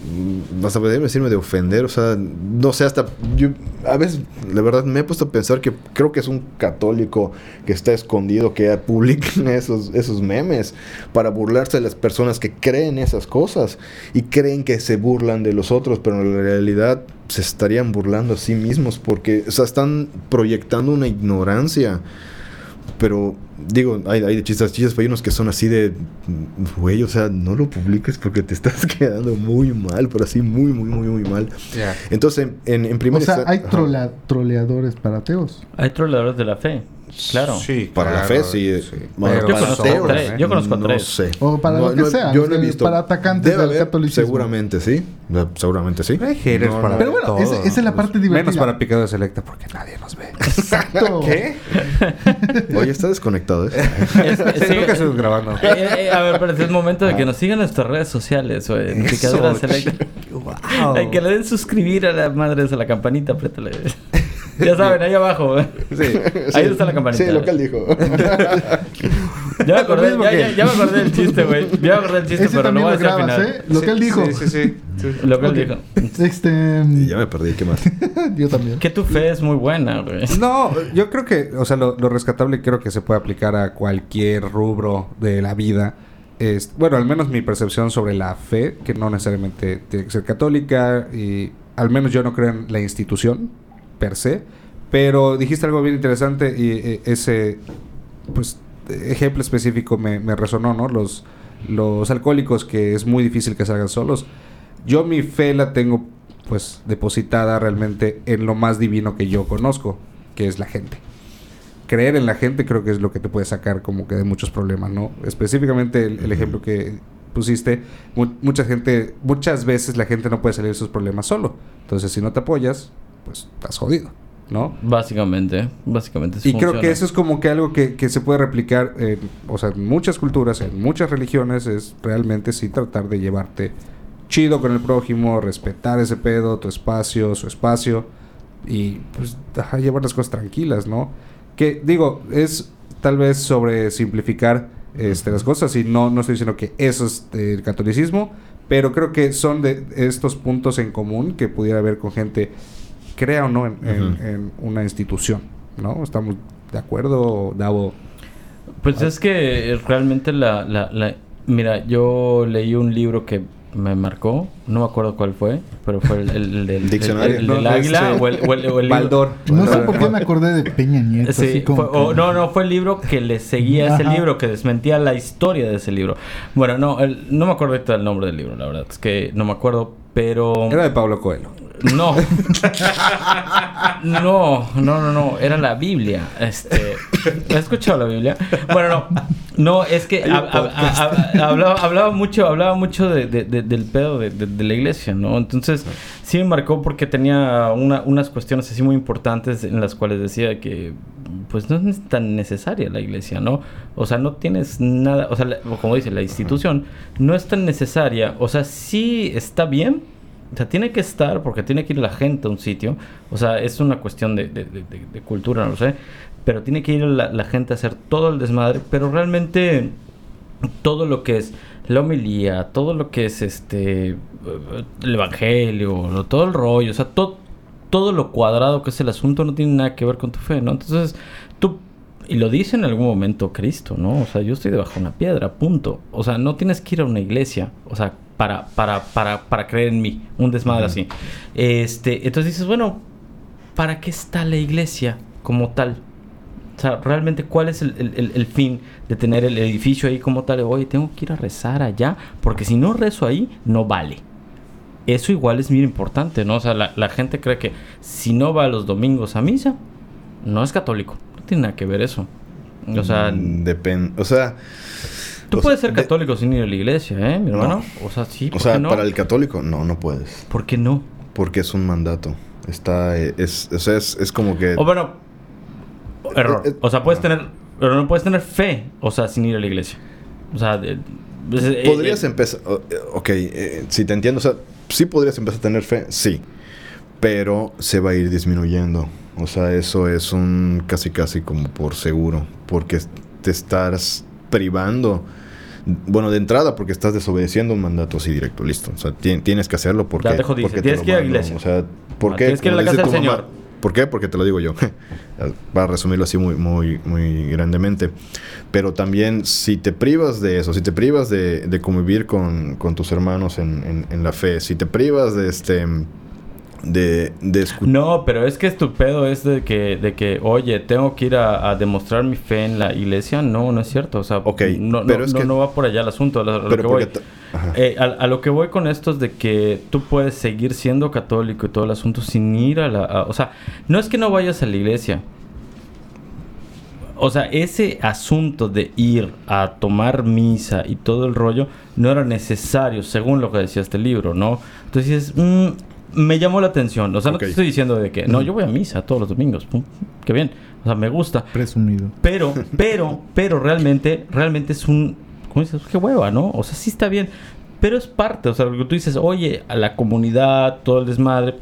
mm, vas a poder decirme de ofender, o sea, no sé, hasta yo a veces, la verdad, me he puesto a pensar que creo que es un católico que está escondido, que publican esos, esos memes para burlarse de las personas que creen esas cosas y creen que se burlan de los otros, pero en la realidad se estarían burlando a sí mismos porque, o sea, están proyectando una ignorancia. Pero, digo, hay, hay de chistes, chistes, pero hay unos que son así de, güey, o sea, no lo publiques porque te estás quedando muy mal, pero así muy, muy, muy, muy mal. Entonces, en, en primer O sea, hay ajá. trola- troleadores para ateos. Hay troleadores de la fe. Claro. Sí, Para la claro, fe, sí. sí. Bueno, Yo conozco ateos, tres, yo conozco no tres. sé. O para lo que sea, Yo no he visto. para atacantes Debe del haber, catolicismo. Seguramente sí. Seguramente sí. No, para no. Pero bueno, todo, esa- esa es la parte Menos divertida. para Picado de Selecta porque nadie nos ve. Exacto. ¿Qué? Oye, está desconectado, ¿eh? Es- es- Sí, nunca grabando. Eh, eh, a ver, pero es el momento de que nos sigan en nuestras redes sociales o en Eso, Picadura Selecta. Wow. Que le den suscribir a la madre de la campanita, apriétale. Ya saben, ahí abajo. ¿eh? Sí. Ahí está la campanita. Sí, lo que él dijo. Ya me acordé, ya, que- ya, ya me acordé del chiste, güey. Ya me acordé del chiste, Ese pero lo voy a lo decir al final. ¿eh? Lo que él dijo. Sí, sí, sí. sí. Lo que Ok. él dijo. Este. Y ya me perdí, ¿qué más? Yo también. Que tu fe es muy buena, güey. No, yo creo que, o sea, lo, lo rescatable creo que se puede aplicar a cualquier rubro de la vida. Es, bueno, al menos mi percepción sobre la fe, que no necesariamente tiene que ser católica, y al menos yo no creo en la institución per se, pero dijiste algo bien interesante y eh, ese, pues, ejemplo específico me, me resonó, ¿no? Los, los alcohólicos que es muy difícil que salgan solos. Yo mi fe la tengo pues depositada realmente en lo más divino que yo conozco, que es la gente. Creer en la gente creo que es lo que te puede sacar como que de muchos problemas, ¿no? Específicamente el, el ejemplo que pusiste, mu- mucha gente, muchas veces la gente no puede salir de sus problemas solo. Entonces si no te apoyas, pues estás jodido, ¿no? Básicamente, básicamente. Y creo que eso es como que algo que, que se puede replicar en, o sea, en muchas culturas, en muchas religiones, es realmente sí tratar de llevarte chido con el prójimo, respetar ese pedo, tu espacio, su espacio, y pues ajá, llevar las cosas tranquilas, ¿no? Que digo, es tal vez sobre simplificar este, las cosas, y no, no estoy diciendo que eso es el catolicismo, pero creo que son de estos puntos en común que pudiera haber con gente, crea o no, en, una institución, ¿no? ¿Estamos de acuerdo, Davo? Pues es que realmente la, la, la... Mira, yo leí un libro que me marcó, no me acuerdo cuál fue, pero fue el, el- Diccionario. el- el No, del no, águila sí. o el, o el- o el libro- Baldor. No sé por qué me acordé de Peña Nieto. así Sí, como fue- o- que- no, no, fue el libro que le seguía a ese Ajá. libro, que desmentía la historia de ese libro. Bueno, no, el- no me acuerdo ahorita el nombre del libro, la verdad, es que no me acuerdo, pero... Era de Pablo Coelho. No. No, no, no, no. Era la Biblia. Este. ¿Has escuchado la Biblia? Bueno, no. No, es que hablaba, hablaba mucho, hablaba mucho de, de- de- del pedo de, la iglesia, ¿no? Entonces, sí me marcó porque tenía una- unas cuestiones así muy importantes en las cuales decía que pues no es tan necesaria la iglesia, ¿no? O sea, no tienes nada, o sea, la- como dice, la institución no es tan necesaria, o sea, sí está bien, o sea, tiene que estar porque tiene que ir la gente a un sitio. O sea, es una cuestión de, de- de- cultura, no lo sé. Pero tiene que ir la, la gente a hacer todo el desmadre. Pero realmente todo lo que es la homilía, todo lo que es este el evangelio, todo el rollo, o sea, todo, todo lo cuadrado que es el asunto no tiene nada que ver con tu fe, ¿no? Entonces, tú, y lo dice en algún momento Cristo, ¿no? O sea, yo estoy debajo de una piedra, punto. O sea, no tienes que ir a una iglesia, o sea, para, para, para, para creer en mí, un desmadre así. Este, entonces dices, bueno, ¿para qué está la iglesia como tal? O sea, realmente, ¿cuál es el, el- el- fin de tener el edificio ahí como tal? Oye, tengo que ir a rezar allá, porque si no rezo ahí, no vale. Eso igual es muy importante, ¿no? O sea, la, la gente cree que si no va los domingos a misa, no es católico. No tiene nada que ver eso. O sea, Depende. O sea. Tú o puedes sea, ser de- católico sin ir a la iglesia, ¿eh, mi No. hermano? O sea, sí, O ¿por sea, qué no? para el católico, no, no puedes. ¿Por qué no? Porque es un mandato. Está. eh, Es, o sea, es, es como que. O bueno, error. eh, eh, O sea, puedes tener, pero no puedes tener fe, o sea, sin ir a la iglesia. O sea, de- Podrías empezar. o- Ok, eh, si te entiendo, o sea, sí podrías empezar a tener fe, sí. Pero se va a ir disminuyendo. O sea, eso es un casi casi como por seguro. Porque te estás privando. Bueno, de entrada, porque estás desobedeciendo un mandato así directo, listo. O sea, ti- tienes que hacerlo porque. Ya te jodiste, porque te tienes lo que ir a iglesia. O sea, ¿por Ah, qué? tienes que ir a la casa del tu mamá, Señor. ¿Por qué? Porque te lo digo yo. Para resumirlo así muy, muy, muy grandemente. Pero también, si te privas de eso, si te privas de, de convivir con, con tus hermanos en, en- en la fe, si te privas de este. De, de escu- No, pero es que es tu pedo es de que, de que oye, tengo que ir a, a demostrar mi fe en la iglesia. No, no es cierto. O sea, Ok, no, pero no, es no- que- no va por allá el asunto. A lo, Pero que voy. Eh, a, a lo que voy con esto es de que tú puedes seguir siendo católico y todo el asunto sin ir a la... o sea, no es que no vayas a la iglesia. O sea, ese asunto de ir a tomar misa y todo el rollo no era necesario, según lo que decía este libro, ¿no? Entonces, mm, me llamó la atención. O sea, no te estoy diciendo de que, no, yo voy a misa todos los domingos. Pum, qué bien. O sea, me gusta. Presumido. Pero, pero, pero realmente, realmente es un. ¿Cómo dices? Qué hueva, ¿no? O sea, sí está bien. Pero es parte, o sea, lo que tú dices, oye, a la comunidad, todo el desmadre.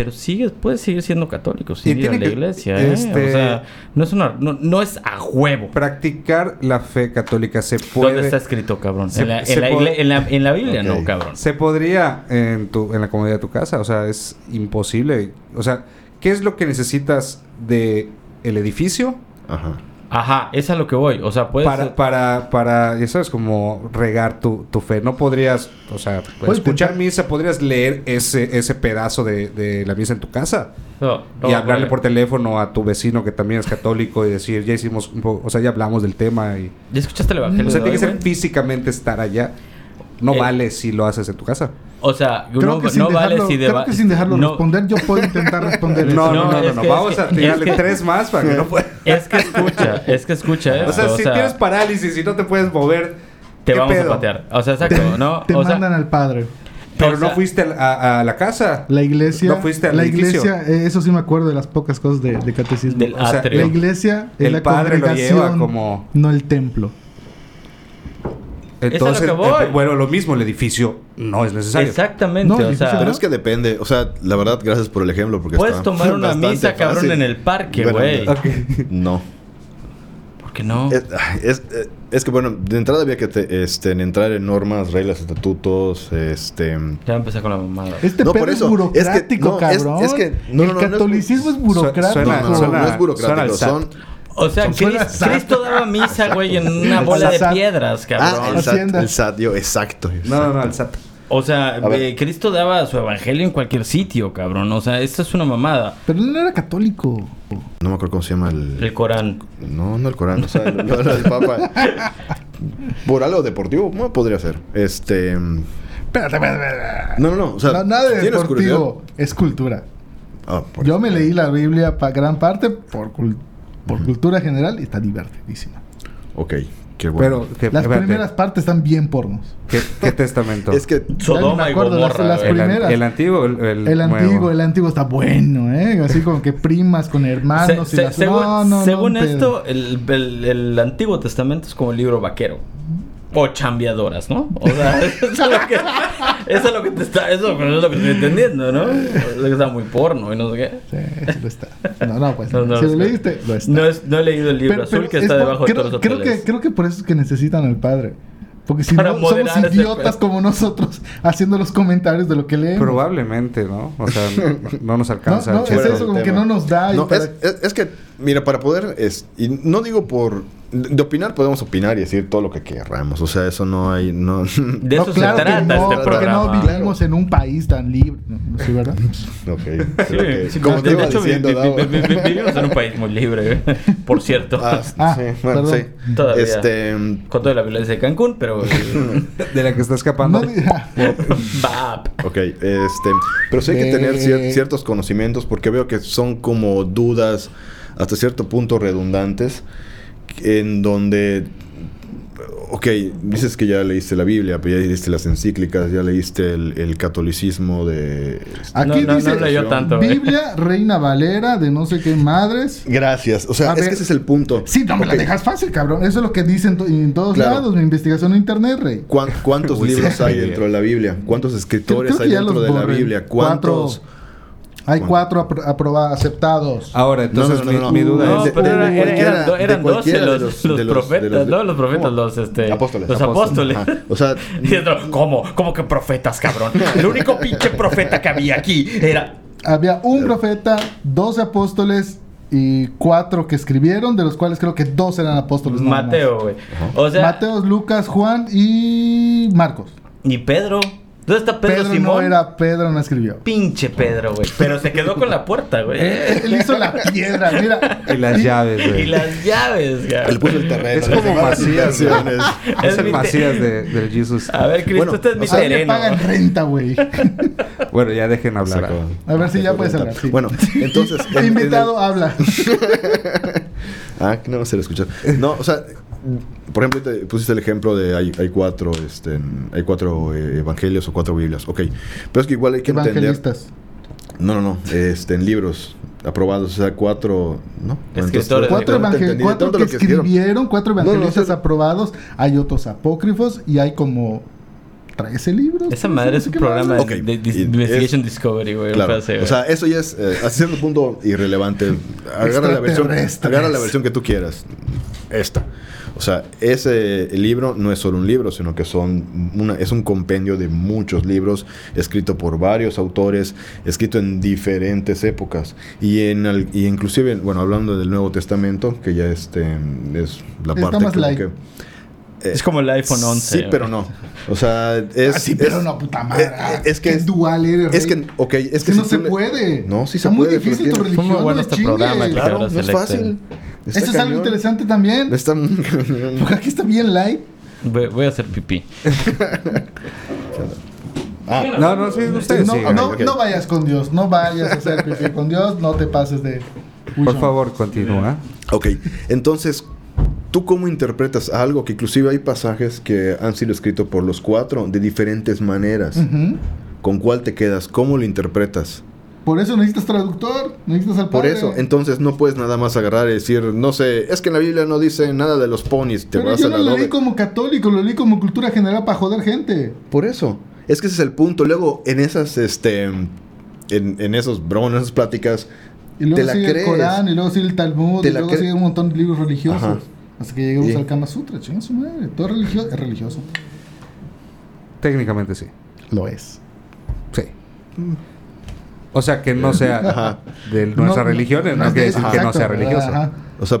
Pero sigues, puedes seguir siendo católico, sin ir a la que- iglesia, ¿eh? este- O sea, no es una. No, no es a huevo. Practicar la fe católica se puede. ¿Dónde está escrito, cabrón? Se- en, la, en la puede- igle- en la- en la Biblia, no, cabrón. Se podría en, tu, en la comodidad de tu casa, o sea, es imposible. O sea, ¿qué es lo que necesitas de el edificio Ajá. Ajá, es a lo que voy. O sea, puedes. para, para, para, ya sabes, como regar tu, tu fe? No podrías, o sea, escuchar misa, podrías leer ese, ese pedazo de, de la misa en tu casa No, y hablarle por teléfono a tu vecino que también es católico y decir, ya hicimos un poco, o sea, ya hablamos del tema y... ¿Ya escuchaste el evangelio? O sea, tiene que ser físicamente estar allá. No Eh, vale si lo haces en tu casa. O sea, Creo no, que sin no vale dejarlo, si creo deba- que sin dejarlo no, responder, yo puedo intentar responder No, eso. no, no, no, no, es no. que- Vamos a tirarle que- tres más para que no pueda. Es que escucha, es que escucha eso. O sea, si tienes parálisis y no te puedes mover, te ¿qué vamos pedo? a patear. O sea, Te, exacto, ¿no? te o sea, mandan al padre. Pero o sea, no fuiste a, a la casa. La iglesia. No fuiste al la edificio. iglesia, eh, eso sí me acuerdo de las pocas cosas de, de catecismo. Del O sea, atrio. la iglesia es El la padre lo congregación, lleva como- no el templo. Entonces, lo que voy. eh, bueno, lo mismo, el edificio no es necesario. Exactamente, No, o difícil, sea, Pero es que depende. O sea, la verdad, gracias por el ejemplo. Porque puedes está tomar una misa, cabrón, en el parque, Bueno, güey. No. ¿Por qué no? Es, es, es que, bueno, de entrada había que te- este, en entrar en normas, reglas, estatutos, este... Ya empecé con la mamada. Este No, pedo por es eso. burocrático, Es que- no, es- cabrón. es que- no, el no, no, no es- catolicismo es, burocrático. suena- No, no, no, suena- no es burocrático. Son... O sea. Cristo daba misa, güey, en una bola de piedras, Ah, cabrón. el SAT, el SAT, yo, exacto. No, no, no, al SAT. O sea, eh, Cristo daba su evangelio en cualquier sitio, cabrón. O sea, esto es una mamada. Pero él no era católico. No me acuerdo cómo se llama el... El Corán. No, no el Corán, o sea, lo, lo del Papa. Por algo deportivo, bueno, podría ser. Este... Espérate, espérate, espérate. No, no, no. O sea, No, nada de ¿tienes deportivo. Es cultura. Ah, Yo me leí la Biblia para gran parte por, cul- por cultura general y está divertidísima. Ok, qué bueno. Pero, que, Las espérate, primeras partes están bien pornos. ¿qué, qué testamento? Es que... Sodoma me y acuerdo, las- Gomorra. las güey. el, an- primeras. el antiguo, el, el El nuevo. antiguo, el antiguo está bueno, ¿eh? Así como que primas con hermanos Se- y se- las... según no, no, según no, esto, el, el- el Antiguo Testamento es como el libro vaquero. O chambeadoras, ¿no? O sea, eso es lo que, eso es lo que te está, eso es lo que estoy entendiendo, ¿no? Es lo que está muy porno y no sé qué. Sí, lo está. No, no, pues No, no si lo leíste, lo está. No, es- no he leído el libro Pero- azul pero que es está debajo creo, de todos los creo que, creo que por eso es que necesitan al padre. Porque si no, somos idiotas como nosotros haciendo los comentarios de lo que leemos. Probablemente, ¿no? O sea, no, no nos No, alcanza no, el es eso, como que no nos da. y No, para- es, es- es que, mira, para poder, es, y no digo por, de opinar podemos opinar y decir todo lo que querramos, o sea, eso no hay, no, De No, eso claro se trata no, este porque no programa. vivimos en un país tan libre. ¿no? ¿No sí, verdad? ok, Sí, que- sí, como de- te de iba hecho, diciendo, vi- vi- vi- vi- vivimos en un país muy libre, por cierto. Ah, Ah, sí, bueno, perdón. sí. Todavía. Este, Con toda la violencia de Cancún, pero... De la que está escapando. Ok, este, pero sí hay que Eh. tener cier- ciertos conocimientos porque veo que son como dudas hasta cierto punto redundantes en donde, ok, dices que ya leíste la Biblia, pero ya leíste las encíclicas, ya leíste el, el catolicismo de... Aquí No, no, dice no leyó tanto, ¿eh? Biblia, Reina Valera, de no sé qué madres. Gracias, o sea, A es ver. que ese es el punto. Sí, no me la Ok, dejas fácil, cabrón. Eso es lo que dicen to- en todos Claro. lados. Mi investigación en internet, rey. ¿cuán- ¿Cuántos libros hay dentro de la Biblia? ¿Cuántos escritores hay dentro de la. Biblia? ¿Cuántos? Cuatro. Hay cuatro apro- aprobados, aceptados. Ahora, entonces No, no, no, mi, no. mi duda No, es... pero de- era- eran, de eran 12 los, los- los de los- profetas, de los- ¿no? Los profetas, ¿Cómo? los, este, Apóstoles. los Apóstoles. O sea, Y otro, ¿cómo? ¿Cómo que profetas, cabrón? El único pinche profeta que había aquí era... Había un profeta, doce apóstoles y cuatro que escribieron, de los cuales creo que dos eran apóstoles. Mateo, güey. O sea, Mateo, Lucas, Juan y Marcos. y Pedro. ¿Dónde está Pedro, Pedro, Simón? no era Pedro, no escribió. Pinche Pedro, güey. Pero se quedó con la puerta, güey. Él hizo la piedra, mira. Y las llaves, Y güey. las llaves, güey. él puso el terreno. Es como Macías, güey. Es Es el Macías de, del Jesus. A ver, Cristo, Bueno, este es mi o sea, terreno. pagan renta, güey. Bueno, ya dejen hablar. A ver si ya puedes hablar. sí. Bueno, entonces. en- en el- Invitado habla. Ah, que no va a ser escuchar. No, o sea, por ejemplo, te pusiste el ejemplo de hay, hay cuatro, este, hay cuatro eh, evangelios o cuatro Biblias. Ok. Pero es que igual hay que entender. Evangelistas. No, no, no. Este, en libros aprobados, o sea, cuatro. ¿No? Escritores. Cuatro, evangel- de cuatro que escribieron. cuatro No, no, evangelistas aprobados. Hay otros apócrifos y hay como 13 libros. Esa madre es un programa más. Ok. de, de Investigation Discovery, güey. Claro. O sea, eso ya es eh, hasta cierto punto irrelevante. Agarra la, versión, agarra la versión que tú quieras. Esta. O sea, ese libro no es solo un libro, sino que son una, es un compendio de muchos libros, escrito por varios autores, escrito en diferentes épocas. Y en y inclusive, bueno, hablando del Nuevo Testamento, que ya este es la Está parte más que. Eh, es como el iPhone 11. Sí, pero no. O sea, es. Ah, sí, pero es- no, puta madre. eh, eh, es que es- dual eres, Es que, ok, es, Es que que no se le- puede. No, sí se Está muy puede, difícil tu religión. Fue muy bueno no este chingues. programa, Claro, no es fácil. Está Eso es algo interesante también. Está Porque aquí está bien light. Voy, voy a hacer pipí. Ah, No, no, sí, ustedes no, no, no vayas con Dios. No vayas a hacer pipí con Dios. No te pases de. Por favor, continúa. ok. Entonces, ¿tú cómo interpretas algo que inclusive hay pasajes que han sido escritos por los cuatro de diferentes maneras? Ujú. ¿Con cuál te quedas? ¿Cómo lo interpretas? Por eso necesitas traductor. Necesitas al Por padre. eso, entonces no puedes nada más agarrar y decir, no sé, es que en la Biblia no dice nada de los ponis, te Pero vas yo a no la lo leí como católico, lo leí como cultura general para joder gente. Por eso. Es que ese es el punto. Luego, en esas, este, en, en esos bromas, en esas pláticas, Y luego te la sigue crees. el Corán, y luego sigue el Talmud, Te y luego sigue un montón de libros religiosos. Ajá. Hasta que lleguemos Y- al Kama Sutra, chinga su madre. Todo religio es religioso. Técnicamente sí. Lo es. Sí. O sea, que no sea Ajá. de nuestra religión, no, es quiere de- decir que no sea religioso. ajá. O sea,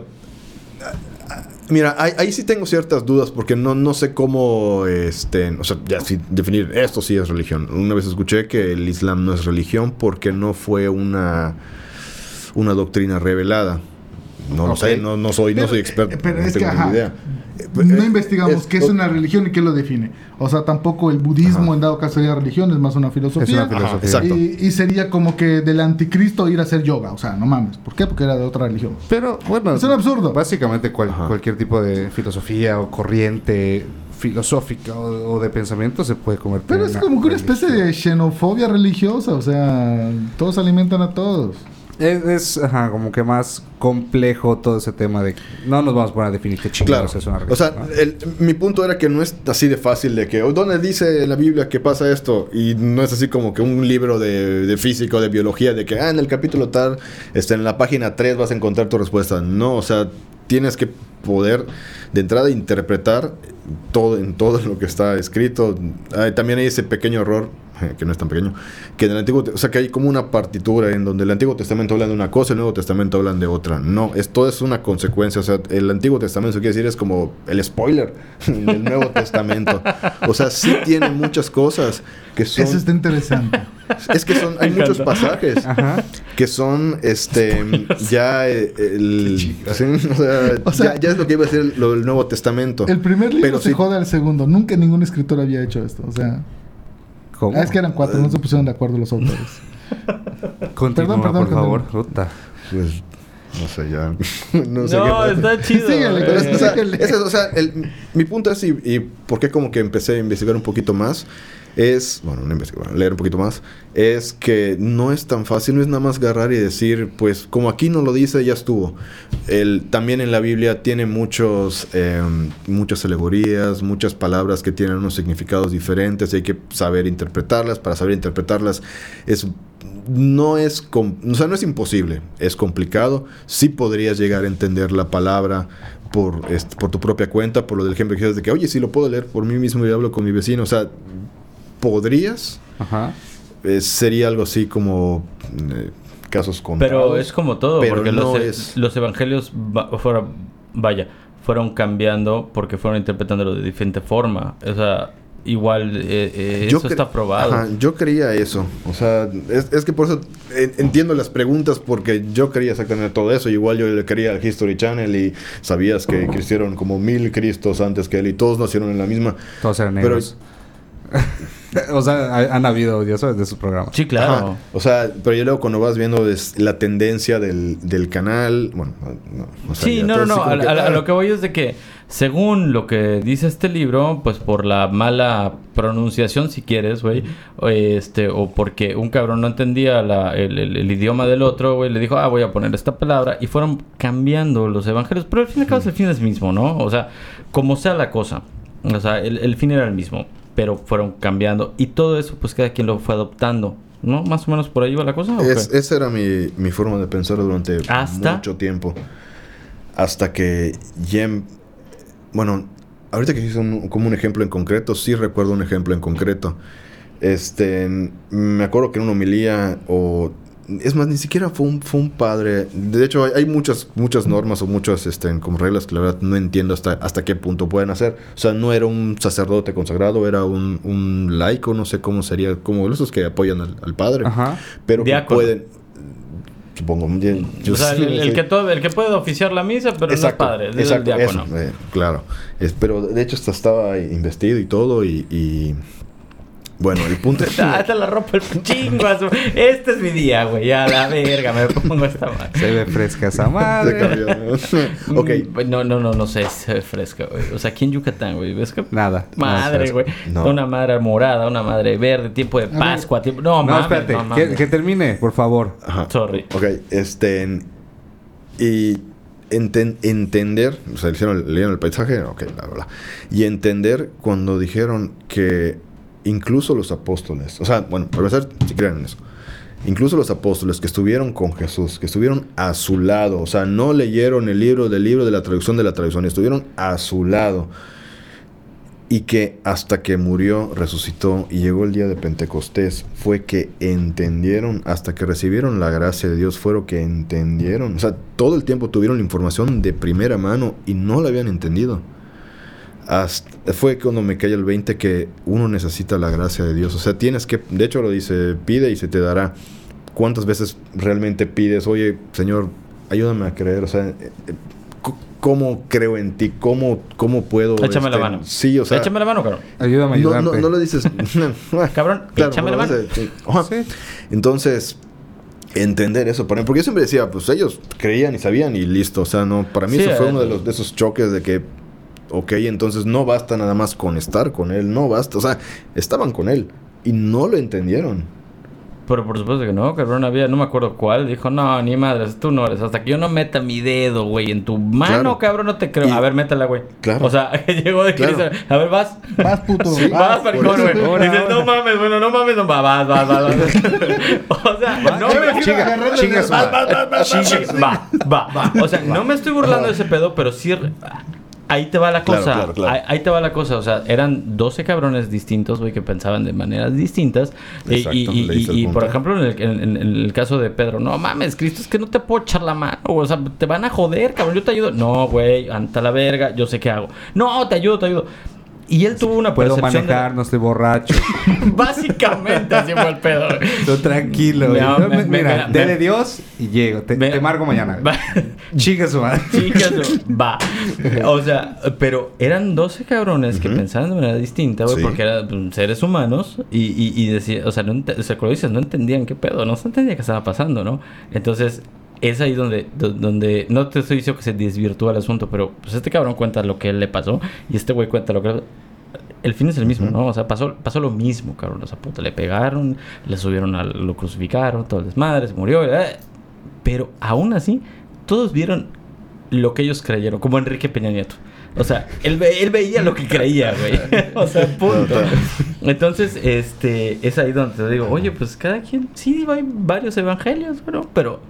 mira, ahí, ahí sí tengo ciertas dudas porque no, no sé cómo, este, o sea, ya sí, definir esto sí es religión. Una vez escuché que el Islam no es religión porque no fue una, una doctrina revelada. No lo sé, no, no soy, no soy experto. eh, pero no es que, tengo ajá, idea. No Eh, investigamos es- qué es una religión y qué lo define. O sea, tampoco el budismo Ajá. en dado caso sería religión, es más una filosofía. Es una filosofía. exacto. Y, y sería como que del anticristo ir a hacer yoga. O sea, no mames. ¿Por qué? Porque era de otra religión. Pero bueno, Es un absurdo. Básicamente cual- cualquier tipo de filosofía o corriente filosófica o, o de pensamiento se puede convertir Pero en es como que una especie de xenofobia religiosa. O sea, todos alimentan a todos. Es, es, ajá, como que más complejo todo ese tema de... No nos vamos a poner a definir qué Claro. chingados es una O sea, religión, ¿no? el- mi punto era que no es así de fácil de que, "Oh, ¿dónde dice la Biblia que pasa esto? Y no es así como que un libro de, de física o de biología de que, ah, en el capítulo tal, este, en la página 3 vas a encontrar tu respuesta. No, o sea, tienes que poder de entrada interpretar todo en todo lo que está escrito. También hay ese pequeño error que no es tan pequeño, que en el Antiguo, o sea, que hay como una partitura en donde el Antiguo Testamento habla de una cosa y el Nuevo Testamento hablan de otra. No, esto es una consecuencia, o sea, el Antiguo Testamento quiere decir es como el spoiler del Nuevo Testamento. O sea, sí tiene muchas cosas que son Eso está interesante. es que son hay muchos pasajes Ajá. que son este ya eh, el sí, o sea, O sea, ya, ya es lo que iba a decir lo del Nuevo Testamento. El primer libro Pero se sí- jode al segundo. Nunca ningún escritor había hecho esto. O sea, ¿Cómo? ah, es que eran cuatro, no se pusieron de acuerdo los autores. Continúa, Perdón, perdón, por favor. Puta. Pues, no sé, ya. no No, sé qué- está chido. Síguele, Pero es- güey. o sea, Síguele. ese es- o sea, el- mi punto es, y, y por qué como que empecé a investigar un poquito más, es, bueno, leer un poquito más, es que no es tan fácil, no es nada más agarrar y decir, pues como aquí no lo dice, ya estuvo. El, también en la Biblia tiene muchos, eh, muchas alegorías, muchas palabras que tienen unos significados diferentes y hay que saber interpretarlas. Para saber interpretarlas es no es, o sea, no es imposible, es complicado. Sí podrías llegar a entender la palabra por, este, por tu propia cuenta, por lo del ejemplo que de que, oye, sí lo puedo leer por mí mismo y hablo con mi vecino. O sea, podrías, Ajá. eh, sería algo así como eh, casos contados. Pero es como todo, pero porque no los, e- es- los evangelios va- fueron, vaya, fueron cambiando porque fueron interpretándolo de diferente forma. O sea, igual eh, eh, eso cre- está probado. Ajá, yo creía eso. O sea, es, es que por eso eh, entiendo las preguntas porque yo creía exactamente todo eso. Igual yo le quería al History Channel y sabías que existieron como mil Cristos antes que él y todos nacieron en la misma. Todos eran Pero- negros. o sea, ha- han habido, ya sabes, de sus programas. Sí, claro. Ajá. O sea, pero yo luego cuando vas viendo es la tendencia del, del canal, bueno, no, o sea, Sí, no, no, no. A, que, a- a ah, lo que voy es de que, según lo que dice este libro, pues por la mala pronunciación, si quieres, güey, o este, o porque un cabrón no entendía la- el, el- el idioma del otro, güey, le dijo, ah, voy a poner esta palabra, y fueron cambiando los evangelios, pero al fin y al cabo el fin es el mismo, ¿no? O sea, como sea la cosa, o sea, el, el fin era el mismo, pero fueron cambiando, y todo eso, pues cada quien lo fue adoptando, ¿no? Más o menos por ahí va la cosa. ¿o Es- qué? esa era mi, mi forma de pensar durante ¿Hasta? mucho tiempo. Hasta que ya... em- Bueno, ahorita que hice un- como un ejemplo en concreto, sí recuerdo un ejemplo en concreto. Este, me acuerdo que en una homilía o... Es más, ni siquiera fue un, fue un padre. De hecho, hay, hay muchas, muchas normas o muchas este, como reglas que la verdad no entiendo hasta, hasta qué punto pueden hacer. O sea, no era un sacerdote consagrado, era un, un laico, no sé cómo sería, como esos que apoyan al, al padre Ajá. pero que Diácono. pueden supongo yo- o sea, el, el sí. que todo, el que puede oficiar la misa, pero exacto, no es padre, es exacto, el diácono. eso, eh, claro Es- pero de hecho hasta estaba investido y todo y, y- bueno el punto es Ah, te la ropa el chingo. Este es mi día, güey. A la verga, me pongo esta madre. Se ve fresca esa Se madre. cambió, ¿no? ok Mm, No, no, no, no sé, se ve fresca, güey. O sea, aquí en Yucatán, güey. ¿Ves que Nada. Madre, güey. No. Una madre morada, una madre verde, tiempo de. Pascua, tiempo. No, No, mames, espérate. no, que, termine, por favor. Ajá. Sorry. Ok, este. Y enten- entender. O sea, hicieron, leyeron el paisaje. Ok, bla, bla, bla. Y entender cuando dijeron que incluso los apóstoles. O sea, bueno, para empezar, si creen en eso. Incluso los apóstoles que estuvieron con Jesús, que estuvieron a su lado, o sea, no leyeron el libro del libro de la traducción de la traducción, estuvieron a su lado. Y que hasta que murió, resucitó y llegó el día de Pentecostés, fue que entendieron, hasta que recibieron la gracia de Dios, fueron que entendieron. O sea, todo el tiempo tuvieron la información de primera mano y no la habían entendido. Hasta- fue cuando me cae el 20 que uno necesita la gracia de Dios. O sea, tienes que, de hecho lo dice, pide y se te dará. ¿Cuántas veces realmente pides, oye, Señor, ayúdame a creer? O sea, eh, eh, ¿cómo creo en ti? ¿Cómo, cómo puedo? Échame la este, mano. Sí, o sea. Échame la mano, cabrón. Ayúdame a no, ayudarte. no, no lo dices. Cabrón, échame la mano. Entonces, entender eso. para mí, Porque yo siempre decía, pues ellos creían y sabían y listo. O sea, no, para mí Sí, eso fue eh, uno de, los, de esos choques de que, ok, entonces no basta nada más con estar con él, no basta. O sea, estaban con él y no lo entendieron. pero por supuesto que no, cabrón. Había, no me acuerdo cuál. Dijo, no, ni madres, tú no eres. Hasta que yo no meta mi dedo, güey, en tu mano, Claro. cabrón, no te creo. Y- A ver, métela, güey. Claro. O sea, llegó de Claro. Cristo. A ver, vas. Vas, puto. Sí, vas, eso. güey. Dices, no mames, bueno, no mames, no, va, vas, vas, vas, vas. o sea, no me Chinga, chinga su madre. Chinga, va, va. O sea, no me estoy burlando de ese pedo, pero sí. Ahí te va la cosa. claro, claro. Ahí, ahí te va la cosa. O sea, eran 12 cabrones distintos, güey, que pensaban de maneras distintas. Y- Exacto, y, y- por ejemplo, en el, en el caso de Pedro, no mames, Cristo, es que no te puedo echar la mano. O sea, te van a joder, cabrón. Yo te ayudo. No, güey, anta la verga, yo sé qué hago. No, te ayudo, te ayudo. Y él tuvo una Puedo percepción de- manejar, no estoy borracho. Básicamente así fue el pedo. Tú tranquilo. Me- me- Mira, me- dele me- Dios y llego. Te, Me- te marco mañana. Chinga su madre. Chicas, va. O sea, pero eran 12 cabrones que pensaban de manera distinta, güey, Sí. porque eran pues, seres humanos y, y, y decía, o sea, no, o sea, como dices, no entendían qué pedo, no se entendía qué estaba pasando, ¿no? Entonces, es ahí donde, do- donde, no te estoy diciendo que se desvirtúa el asunto, pero pues este cabrón cuenta lo que le pasó y este güey cuenta lo que el fin es el mismo. ¿no? O sea, pasó, pasó lo mismo, cabrón. O sea, puta, le pegaron, le subieron, al, lo crucificaron, todo el desmadre, se murió. eh. Pero aún así, todos vieron lo que ellos creyeron, como Enrique Peña Nieto. O sea, él, ve- él veía lo que creía, güey. o sea, punto. Entonces, este, es ahí donde te digo, oye, pues cada quien, sí, hay varios evangelios, bueno, pero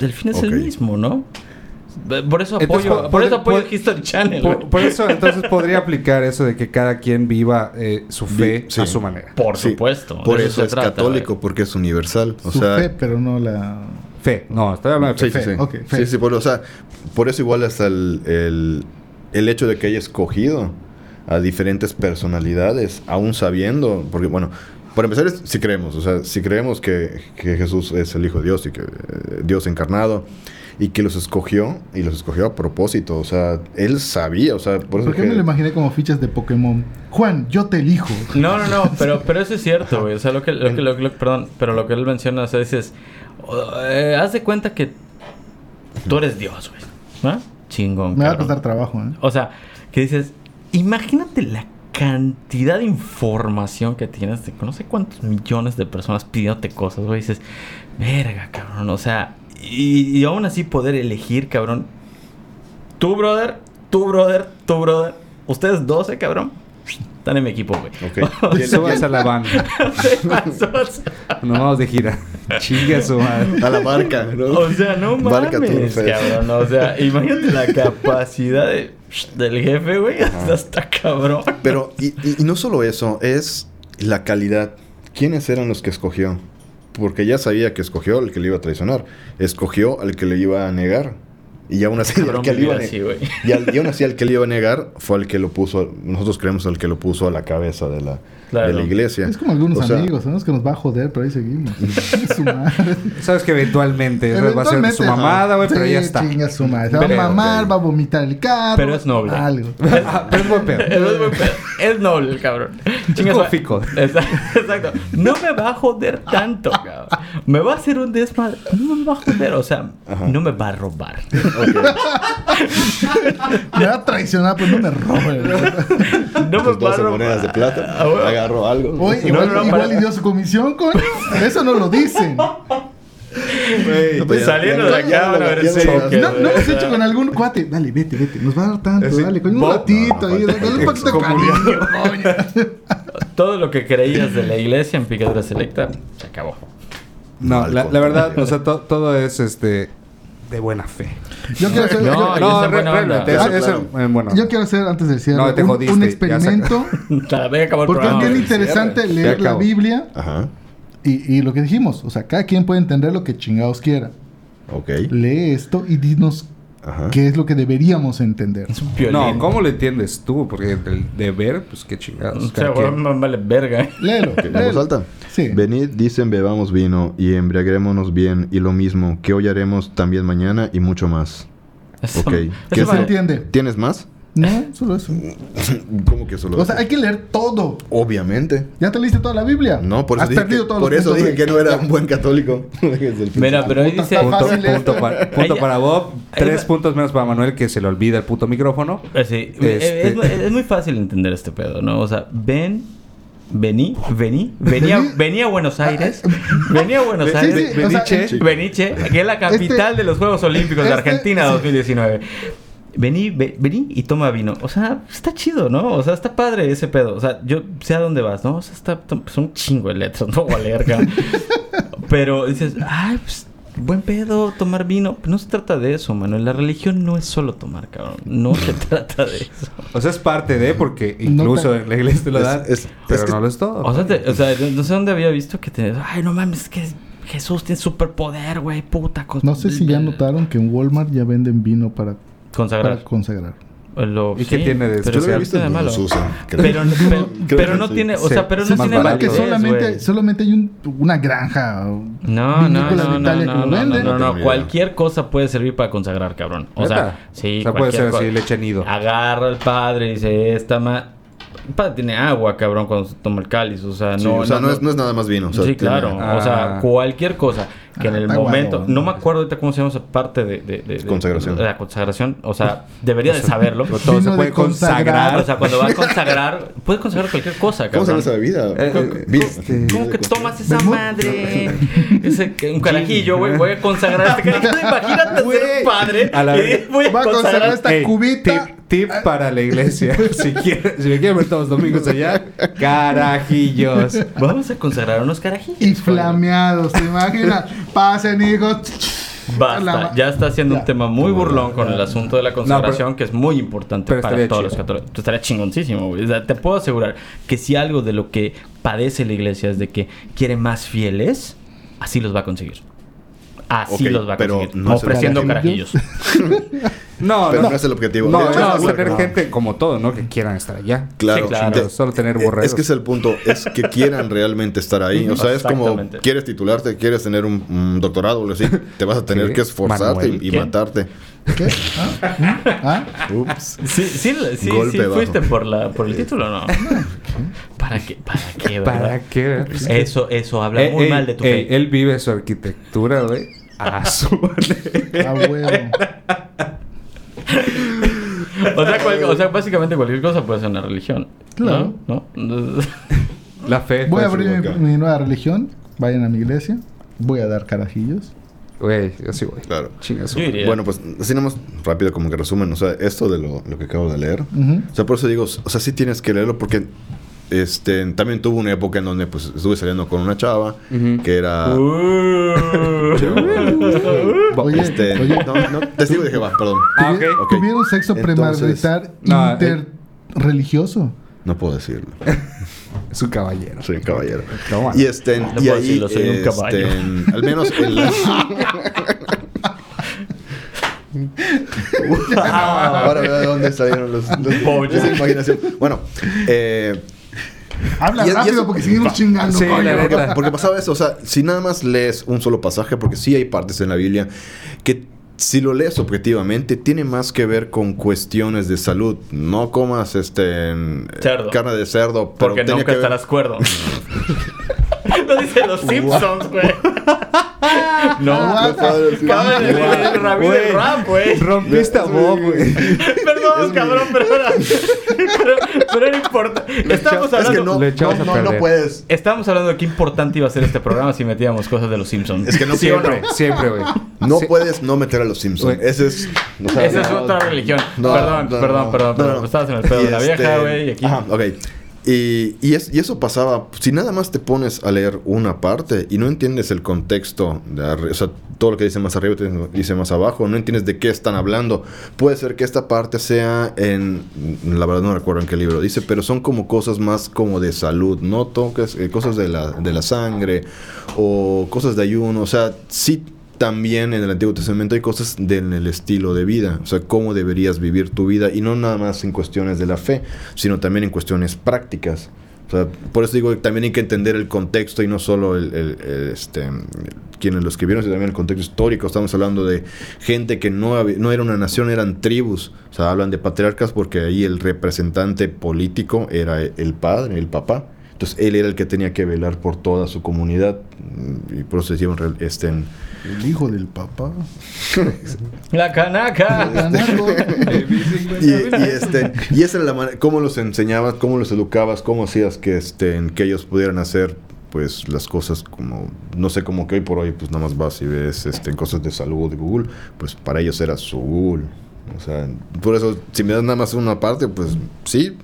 el fin es el mismo, ¿no? Por eso Entonces, apoyo, por- por, eso apoyo por- History Channel. Por, eso, entonces podría aplicar eso de que cada quien viva eh, su fe Sí. a su manera. Por Sí, supuesto. Por de eso se es trata, católico, güey. porque es universal. O Su sea, fe, pero no la... Fe, no, estoy hablando de Sí, fe. sí, sí. Ok, fe. sí, sí, por, o sea, por eso igual hasta el, el, el hecho de que haya escogido a diferentes personalidades, aún sabiendo, porque bueno, para empezar, es, si creemos, o sea, si creemos que, que Jesús es el Hijo de Dios y que eh, Dios encarnado y que los escogió y los escogió a propósito, o sea, él sabía, o sea, por eso ¿Por qué que- me lo imaginé como fichas de Pokémon? Juan, yo te elijo. No, no, no, pero, pero eso es cierto, güey. O sea, lo que, lo que, lo que- lo- perdón, pero lo que él menciona, o sea, dices, oh, eh, haz de cuenta que tú eres Dios, güey. ¿Ah? Chingón. Me va a costar trabajo, ¿eh? O sea, que dices, imagínate la cantidad de información que tienes de no sé cuántos millones de personas pidiéndote cosas, güey. Dices, verga, cabrón. O sea, y, y aún así poder elegir, cabrón. Tu brother, tu brother, tu brother. Ustedes 12, cabrón. Están en mi equipo, güey. Ok. ¿Quién- Subas a la banda. No vamos de gira. Chinga su madre. A la barca, ¿no? O sea, no Barca mames, cabrón. O sea, imagínate la capacidad de- del jefe, güey. Hasta cabrón. Pero, y, y- y no solo eso, es la calidad. ¿Quiénes eran los que escogió? Porque ya sabía que escogió al que le iba a traicionar. Escogió al que le iba a negar. Y aún así, Cabrón al que le iba así, y, al- y aún así al que le iba a negar fue al que lo puso, nosotros creemos al que lo puso a la cabeza de la, Claro. de la iglesia. Es como algunos O sea, amigos. Es que nos va a joder, pero ahí seguimos. su madre. Sabes que eventualmente, va a ser su mamada, güey, pero ya está. Chinga su madre. Se va a mamar, va a vomitar el carro. Pero es noble. Algo. Ah, pero es buen pedo. Es, noble el cabrón. Chinga su- fico. Exacto, exacto. No me va a joder tanto, cabrón. Me va a hacer un desmadre. No me va a joder. O sea, Ajá. no me va a robar. ok. Me va a traicionar, pues no me robe. No me va a 12 robar. monedas de plata. Ah, bueno. Agarró algo. Oye, No, igual, no, no, igual para- dio su comisión, con Eso no lo dicen. No, No, pues Saliendo de acá, van a ver ese no lo has hecho con algún cuate. Dale, vete, vete. Nos va a dar tanto, Ese- dale. Con un ratito No, no, ahí. Dale un poquito de cariño. Todo lo que creías de la iglesia en Picadura Selecta se acabó. No, la, la verdad, o sea, to- todo es este de buena fe. Yo quiero hacer, No, yo- No, re- Ah, claro. eh, bueno. yo quiero hacer, antes de cierre, No, te un, jodiste, un ya experimento. Porque es bien interesante cierre. leer la. Biblia Ajá. y, y lo que dijimos. O sea, cada quien puede entender lo que chingados quiera. Ok. Lee esto y dinos Ajá. qué es lo que deberíamos entender. Es un. No, ¿cómo lo entiendes tú? Porque el deber, pues qué O chingados. sea, güey, quien. me vale verga. ¿eh? Léelo. Ok, ¿En léelo. Sí. Venid, dicen, bebamos vino y embriaguémonos bien y lo mismo que hoy haremos también mañana y mucho más. Eso- Ok. eso ¿Qué se es entiende. ¿Tienes más? No, solo eso. ¿Cómo que solo O sea, eso? hay que leer todo. Obviamente. ¿Ya te leíste toda la Biblia? No, por eso Has dije, perdido que, todos por los eso dije de- que no era un buen católico. Mira, pero ahí dice... Punto, punto, para, punto para Bob. Tres puntos menos para Manuel que se le olvida el puto micrófono. Eh, Sí, Este- eh, es, es muy fácil entender este pedo, ¿no? O sea, ven Vení, vení, venía, Vení. venía a Buenos Aires, venía a Buenos Sí, Aires, sí, o sea, Beniche. en- Beniche, que es la capital Este- de los Juegos Olímpicos de este- Argentina sí. 2019. Vení, ve- vení y toma vino. O sea, está chido, ¿no? O sea, está padre ese pedo. O sea, yo sé a dónde vas, ¿no? O sea, está, son un chingo de letras, no voy a leer, cabrón. Pero dices, ay, pues, buen pedo, tomar vino. Pero no se trata de eso, mano. La religión no es solo tomar, cabrón. No se trata de eso. O sea, es parte de, porque incluso en la iglesia te lo dan. es- pero es que- no lo es todo. O sea, te- o sea, no sé dónde había visto que te... Ay, no mames, es que Jesús tiene superpoder, güey, puta cosa. No sé si ya notaron que en Walmart ya venden vino para, Consagrar. para consagrar. Lo- ¿Y qué sí, tiene de pero Yo lo había visto ¿qué tiene de en malo? los usan. creo. Pero, pero, pero no sí. tiene, o Sí, sea, pero no tiene barato. que solamente, solamente hay un- una granja No, no, no, no, no, no, cualquier cosa puede servir para consagrar, cabrón. O sea, sí, O sea, puede ser así, leche nido. Agarra al padre y dice, esta ma... Padre tiene agua, cabrón, cuando se toma el cáliz. O sea, Sí, no... o sea, no, es, no es nada más vino. o sea, sí, tiene- claro. Ah. O sea, cualquier cosa que en Ah, el momento... guapo, no ¿no? me acuerdo ahorita cómo se llama esa parte de... de, de- de- Consagración. de la consagración. O sea, debería de saberlo. Pero todo se puede de consagrar. O sea, cuando va a consagrar... Puedes consagrar cualquier cosa, ¿Cómo se cabrón. llama esa bebida? Eh, Vino. este- ¿Cómo que tomas esa madre? Ese, un carajillo, güey. Voy a consagrar este carajillo. Imagínate ser padre. A la y vez. voy a Va a consagrar consagrar esta cubita. Tip, tip para la iglesia. si, quieren, si me quieren ver todos los domingos allá, carajillos. Vamos a consagrar unos carajillos. Y flameados, ¿te imaginas? Pasen, hijos. Basta. Ya está haciendo Ya. un tema muy burlón con el asunto de la consagración, pero- que es muy importante para todos los chido. católicos. Estaría chingoncísimo, güey. O sea, te puedo asegurar que si algo de lo que padece la iglesia es de que quiere más fieles, así los va a conseguir. Así los va a pero conseguir. no es el ofreciendo carajillos. No, Pero no. no es el objetivo. No, hecho, no, es tener gente como todo, ¿no? Que quieran estar allá. Claro, Sí, claro. de- Solo tener eh, borregos. Es que es el punto, es que quieran realmente estar ahí. O sea, es como quieres titularte, quieres tener un, un doctorado o así, te vas a tener Sí, que esforzarte Manuel. y, matarte. ¿Qué? ¿Ah? ¿Mm? ¿Ah? Ups. Sí, sí, sí, Golpe sí bajo. fuiste por la por el título, ¿no? ¿Para qué? ¿Para qué? verdad? ¿Para qué? Eso, eso habla Eh, muy ey, mal de tu fe. Él vive su arquitectura, güey. A su A huevo. O sea, cual- o sea, básicamente cualquier cosa puede ser una religión. Claro. ¿No? ¿No? La fe. Voy a abrir mi, mi nueva religión. Vayan a mi iglesia. Voy a dar carajillos. Güey, yo sí voy. Claro. Chinga su Yo iría. Bueno, pues así nomás rápido como que resumen, o sea, esto de lo, lo que acabo de leer. O sea, por eso digo, o sea, sí tienes que leerlo porque este también tuvo una época en donde pues estuve saliendo con una chava Ujú. que era Uh. Oye, este, oye. no, no, testigo de Jehová, perdón. Ah, Tuvi- ok. ok. Tuvieron sexo premarital No, eh. interreligioso. No puedo decirlo. Es un caballero. Soy un caballero. Y este, No y ahí, decirlo, soy un este, caballo. al menos en la... Ahora veo de dónde salieron los, los esa imaginación. Bueno, eh, Habla Y es- y rápido es- porque seguimos chingando. Sí, coño. porque, porque pasaba eso, o sea, si nada más lees un solo pasaje, porque sí hay partes en la Biblia que si lo lees objetivamente tiene más que ver con cuestiones de salud. No comas este Cerdo. carne de cerdo, pero Porque nunca ver- estarás cuerdo. Lo dicen los Simpsons, güey. no, de decir el Rabí del Güey, rap, güey. Rompiste a Bob, güey. Perdón, cabrón, pero, pero era importante. Estamos Es que hablando. no, Le echamos no, a no, perder. no puedes. Estamos hablando de qué importante iba a ser este programa si metíamos cosas de los Simpsons. Es que no ¿Sí o Siempre, siempre, güey. No Sí. puedes no meter a los Simpsons. Ese es. Esa es otra religión. No, perdón, no, perdón, no. perdón, No, perdón. no. Estabas en el pedo de la vieja, este- güey, y aquí. Ajá, ok. Y, y, es- y eso pasaba, si nada más te pones a leer una parte y no entiendes el contexto, de o sea, todo lo que dice más arriba te dice más abajo, no entiendes de qué están hablando, puede ser que esta parte sea en, la verdad no recuerdo en qué libro dice, pero son como cosas más como de salud, no toques eh, cosas de la, de la sangre o cosas de ayuno, o sea, sí también en el Antiguo Testamento hay cosas del el estilo de vida, o sea, cómo deberías vivir tu vida y no nada más en cuestiones de la fe, sino también en cuestiones prácticas. O sea, por eso digo que también hay que entender el contexto y no solo el, este, quienes lo escribieron, sino también el contexto histórico. Estamos hablando de gente que no, no era una nación, eran tribus. O sea, hablan de patriarcas porque ahí el representante político era el padre, el papá. Entonces él era el que tenía que velar por toda su comunidad mm, y por eso decían este, en- El hijo del papá. La canaca. y, y, este, y esa era la manera, cómo los enseñabas, cómo los educabas, cómo hacías que, este, que ellos pudieran hacer pues las cosas como, no sé, como que hoy por hoy pues nada más vas y ves este, en cosas de salud de Google, pues para ellos era su Google. O sea, por eso, si me das nada más una parte, pues sí,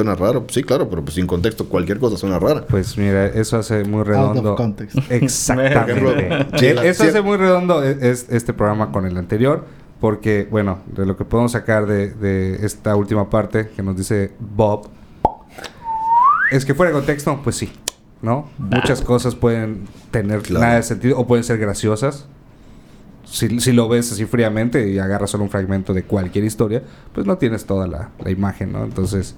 suena raro, sí, claro, pero pues sin contexto cualquier cosa suena rara. Pues mira, eso hace muy Out redondo. of context. Exactamente. Eso hace muy redondo e- es, este programa con el anterior. Porque, bueno, de lo que podemos sacar de, de esta última parte que nos dice Bob, es que fuera de contexto, pues sí, ¿no? Muchas cosas pueden tener Claro. nada de sentido o pueden ser graciosas. Si, si lo ves así fríamente y agarras solo un fragmento de cualquier historia, pues no tienes toda la, la imagen, ¿no? Entonces,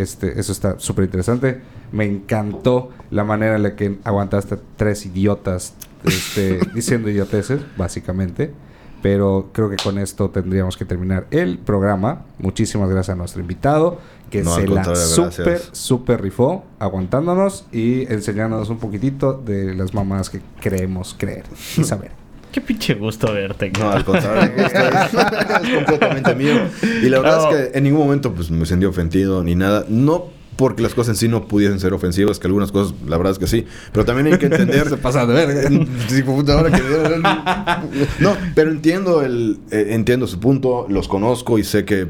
este, eso está súper interesante. Me encantó la manera en la que aguantaste tres idiotas este, diciendo idioteces, básicamente. Pero creo que con esto tendríamos que terminar el programa. Muchísimas gracias a nuestro invitado, que No, se la súper, súper rifó, aguantándonos y enseñándonos un poquitito de las mamás que creemos creer y saber. Qué pinche gusto verte. No, al contrario, es, es completamente mío. Y la verdad No. es que en ningún momento pues me sentí ofendido ni nada. No porque las cosas en sí no pudiesen ser ofensivas, que algunas cosas, la verdad es que sí. Pero también hay que entender... Se pasa de que- No, pero entiendo el eh, entiendo su punto, los conozco y sé que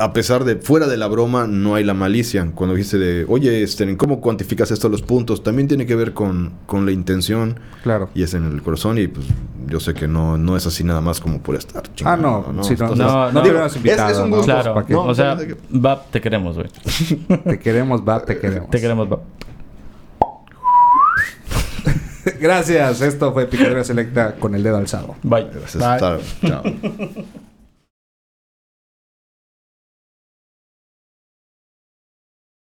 a pesar de fuera de la broma no hay la malicia. Cuando dijiste de, "Oye, este, ¿cómo cuantificas esto los puntos?" También tiene que ver con, con la intención Claro. y es en el corazón y pues yo sé que no, no es así nada más como por estar Ah, chingando, no, sí, no, Entonces, no, no. te digo, invitado, es, es un ¿no? gusto. Claro. ¿Para qué? No, o sea, Bab, te queremos, güey. Te queremos, Bab, te queremos. Te queremos, Bab. Gracias. Esto fue Picadura Selecta con el dedo alzado. Bye. Gracias. Bye. Chao.